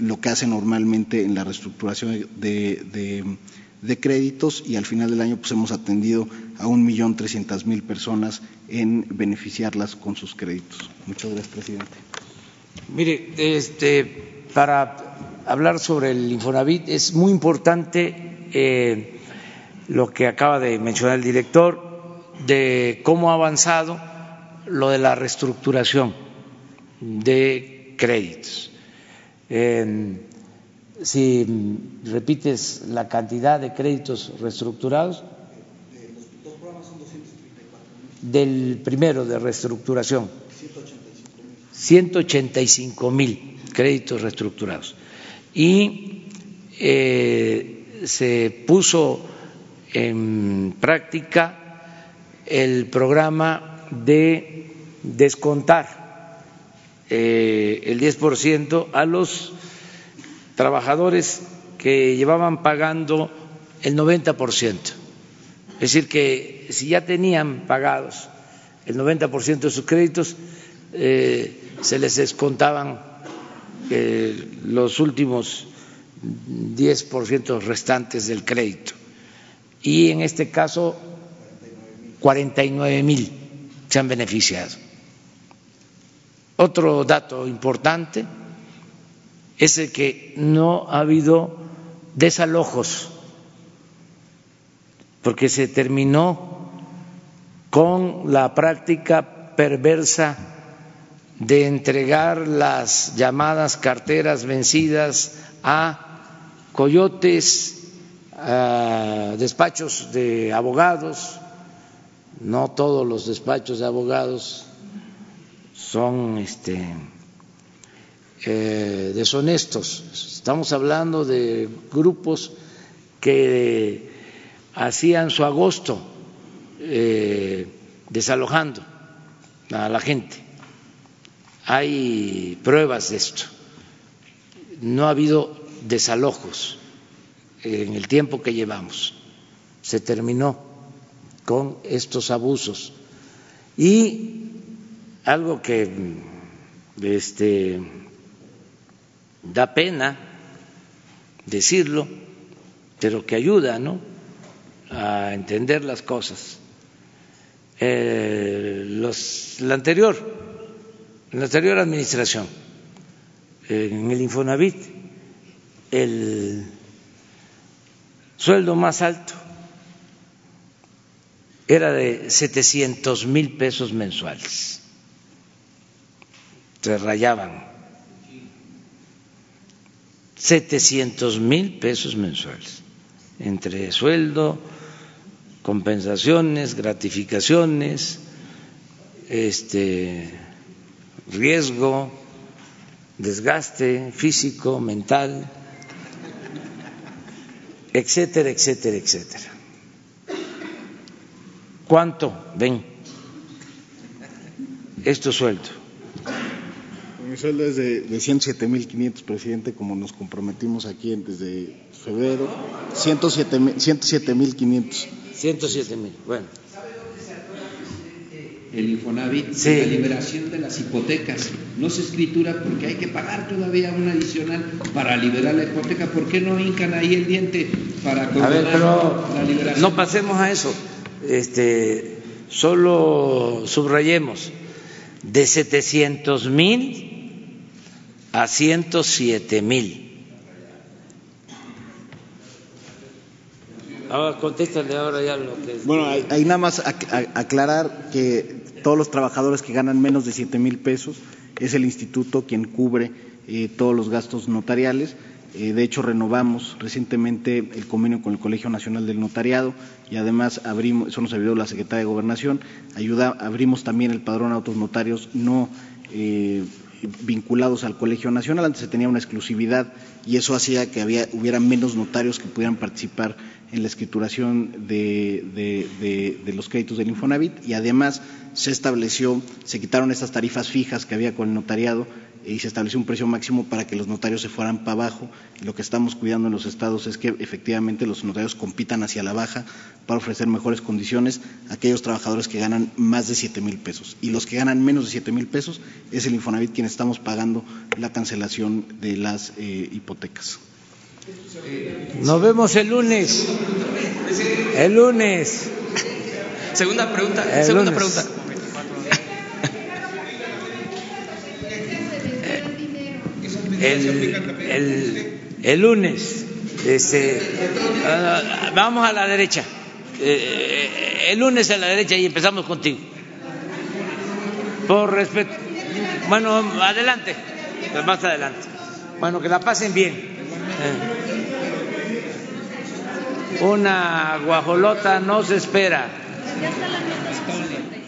lo que hace normalmente en la reestructuración de, de, de, créditos y al final del año pues hemos atendido a un millón trescientas mil personas en beneficiarlas con sus créditos. Muchas gracias, presidente. Mire, este, para hablar sobre el Infonavit es muy importante eh, lo que acaba de mencionar el director de cómo ha avanzado lo de la reestructuración de créditos. Eh, si repites la cantidad de créditos reestructurados, del primero de reestructuración, 185 mil créditos reestructurados. Y eh, se puso en práctica el programa de descontar eh, el 10% a los trabajadores que llevaban pagando el 90%. Es decir, que si ya tenían pagados el 90% de sus créditos, eh, se les descontaban eh, los últimos 10% restantes del crédito. Y en este caso, 49 mil se han beneficiado. Otro dato importante es el que no ha habido desalojos, porque se terminó con la práctica perversa de entregar las llamadas carteras vencidas a coyotes, a despachos de abogados, no todos los despachos de abogados son este, eh, deshonestos. Estamos hablando de grupos que hacían su agosto eh, desalojando a la gente. Hay pruebas de esto. No ha habido desalojos en el tiempo que llevamos. Se terminó con estos abusos. Y algo que este, da pena decirlo, pero que ayuda ¿no? a entender las cosas. Eh, la anterior, la anterior administración, en el Infonavit, el sueldo más alto era de 700 mil pesos mensuales se rayaban. 700 mil pesos mensuales, entre sueldo, compensaciones, gratificaciones, este, riesgo, desgaste físico, mental, etcétera, etcétera, etcétera. ¿Cuánto ven estos sueldos? Mi sueldo es de, de 107.500, presidente, como nos comprometimos aquí desde febrero. 107.500. 107 mil, bueno. El Infonavit, Sí. la liberación de las hipotecas. No se escritura porque hay que pagar todavía un adicional para liberar la hipoteca. ¿Por qué no hincan ahí el diente para A ver, condonar pero la liberación? no pasemos a eso. Este, solo subrayemos de 700 mil a 107 mil. Ahora contéstale ahora ya lo que. Bueno, ahí nada más ac- aclarar que todos los trabajadores que ganan menos de 7 mil pesos es el instituto quien cubre eh, todos los gastos notariales. Eh, de hecho, renovamos recientemente el convenio con el Colegio Nacional del Notariado y además abrimos, eso nos ayudó la Secretaria de Gobernación, abrimos también el padrón de autos notarios no eh, vinculados al Colegio Nacional. Antes se tenía una exclusividad y eso hacía que había, hubiera menos notarios que pudieran participar en la escrituración de, los créditos del Infonavit y además se estableció, se quitaron estas tarifas fijas que había con el notariado y se estableció un precio máximo para que los notarios se fueran para abajo. Y lo que estamos cuidando en los estados es que efectivamente los notarios compitan hacia la baja para ofrecer mejores condiciones a aquellos trabajadores que ganan más de 7 mil pesos. Y los que ganan menos de 7 mil pesos es el Infonavit quien estamos pagando la cancelación de las eh, hipotecas. Nos vemos el lunes. El lunes. Segunda pregunta, El segunda lunes. pregunta. El, el, el lunes. Este, ah, vamos a la derecha. Eh, el lunes a la derecha y empezamos contigo. Por respeto. Bueno, adelante. Más adelante. Bueno, que la pasen bien. Una guajolota no se espera. Ya está la nota 50.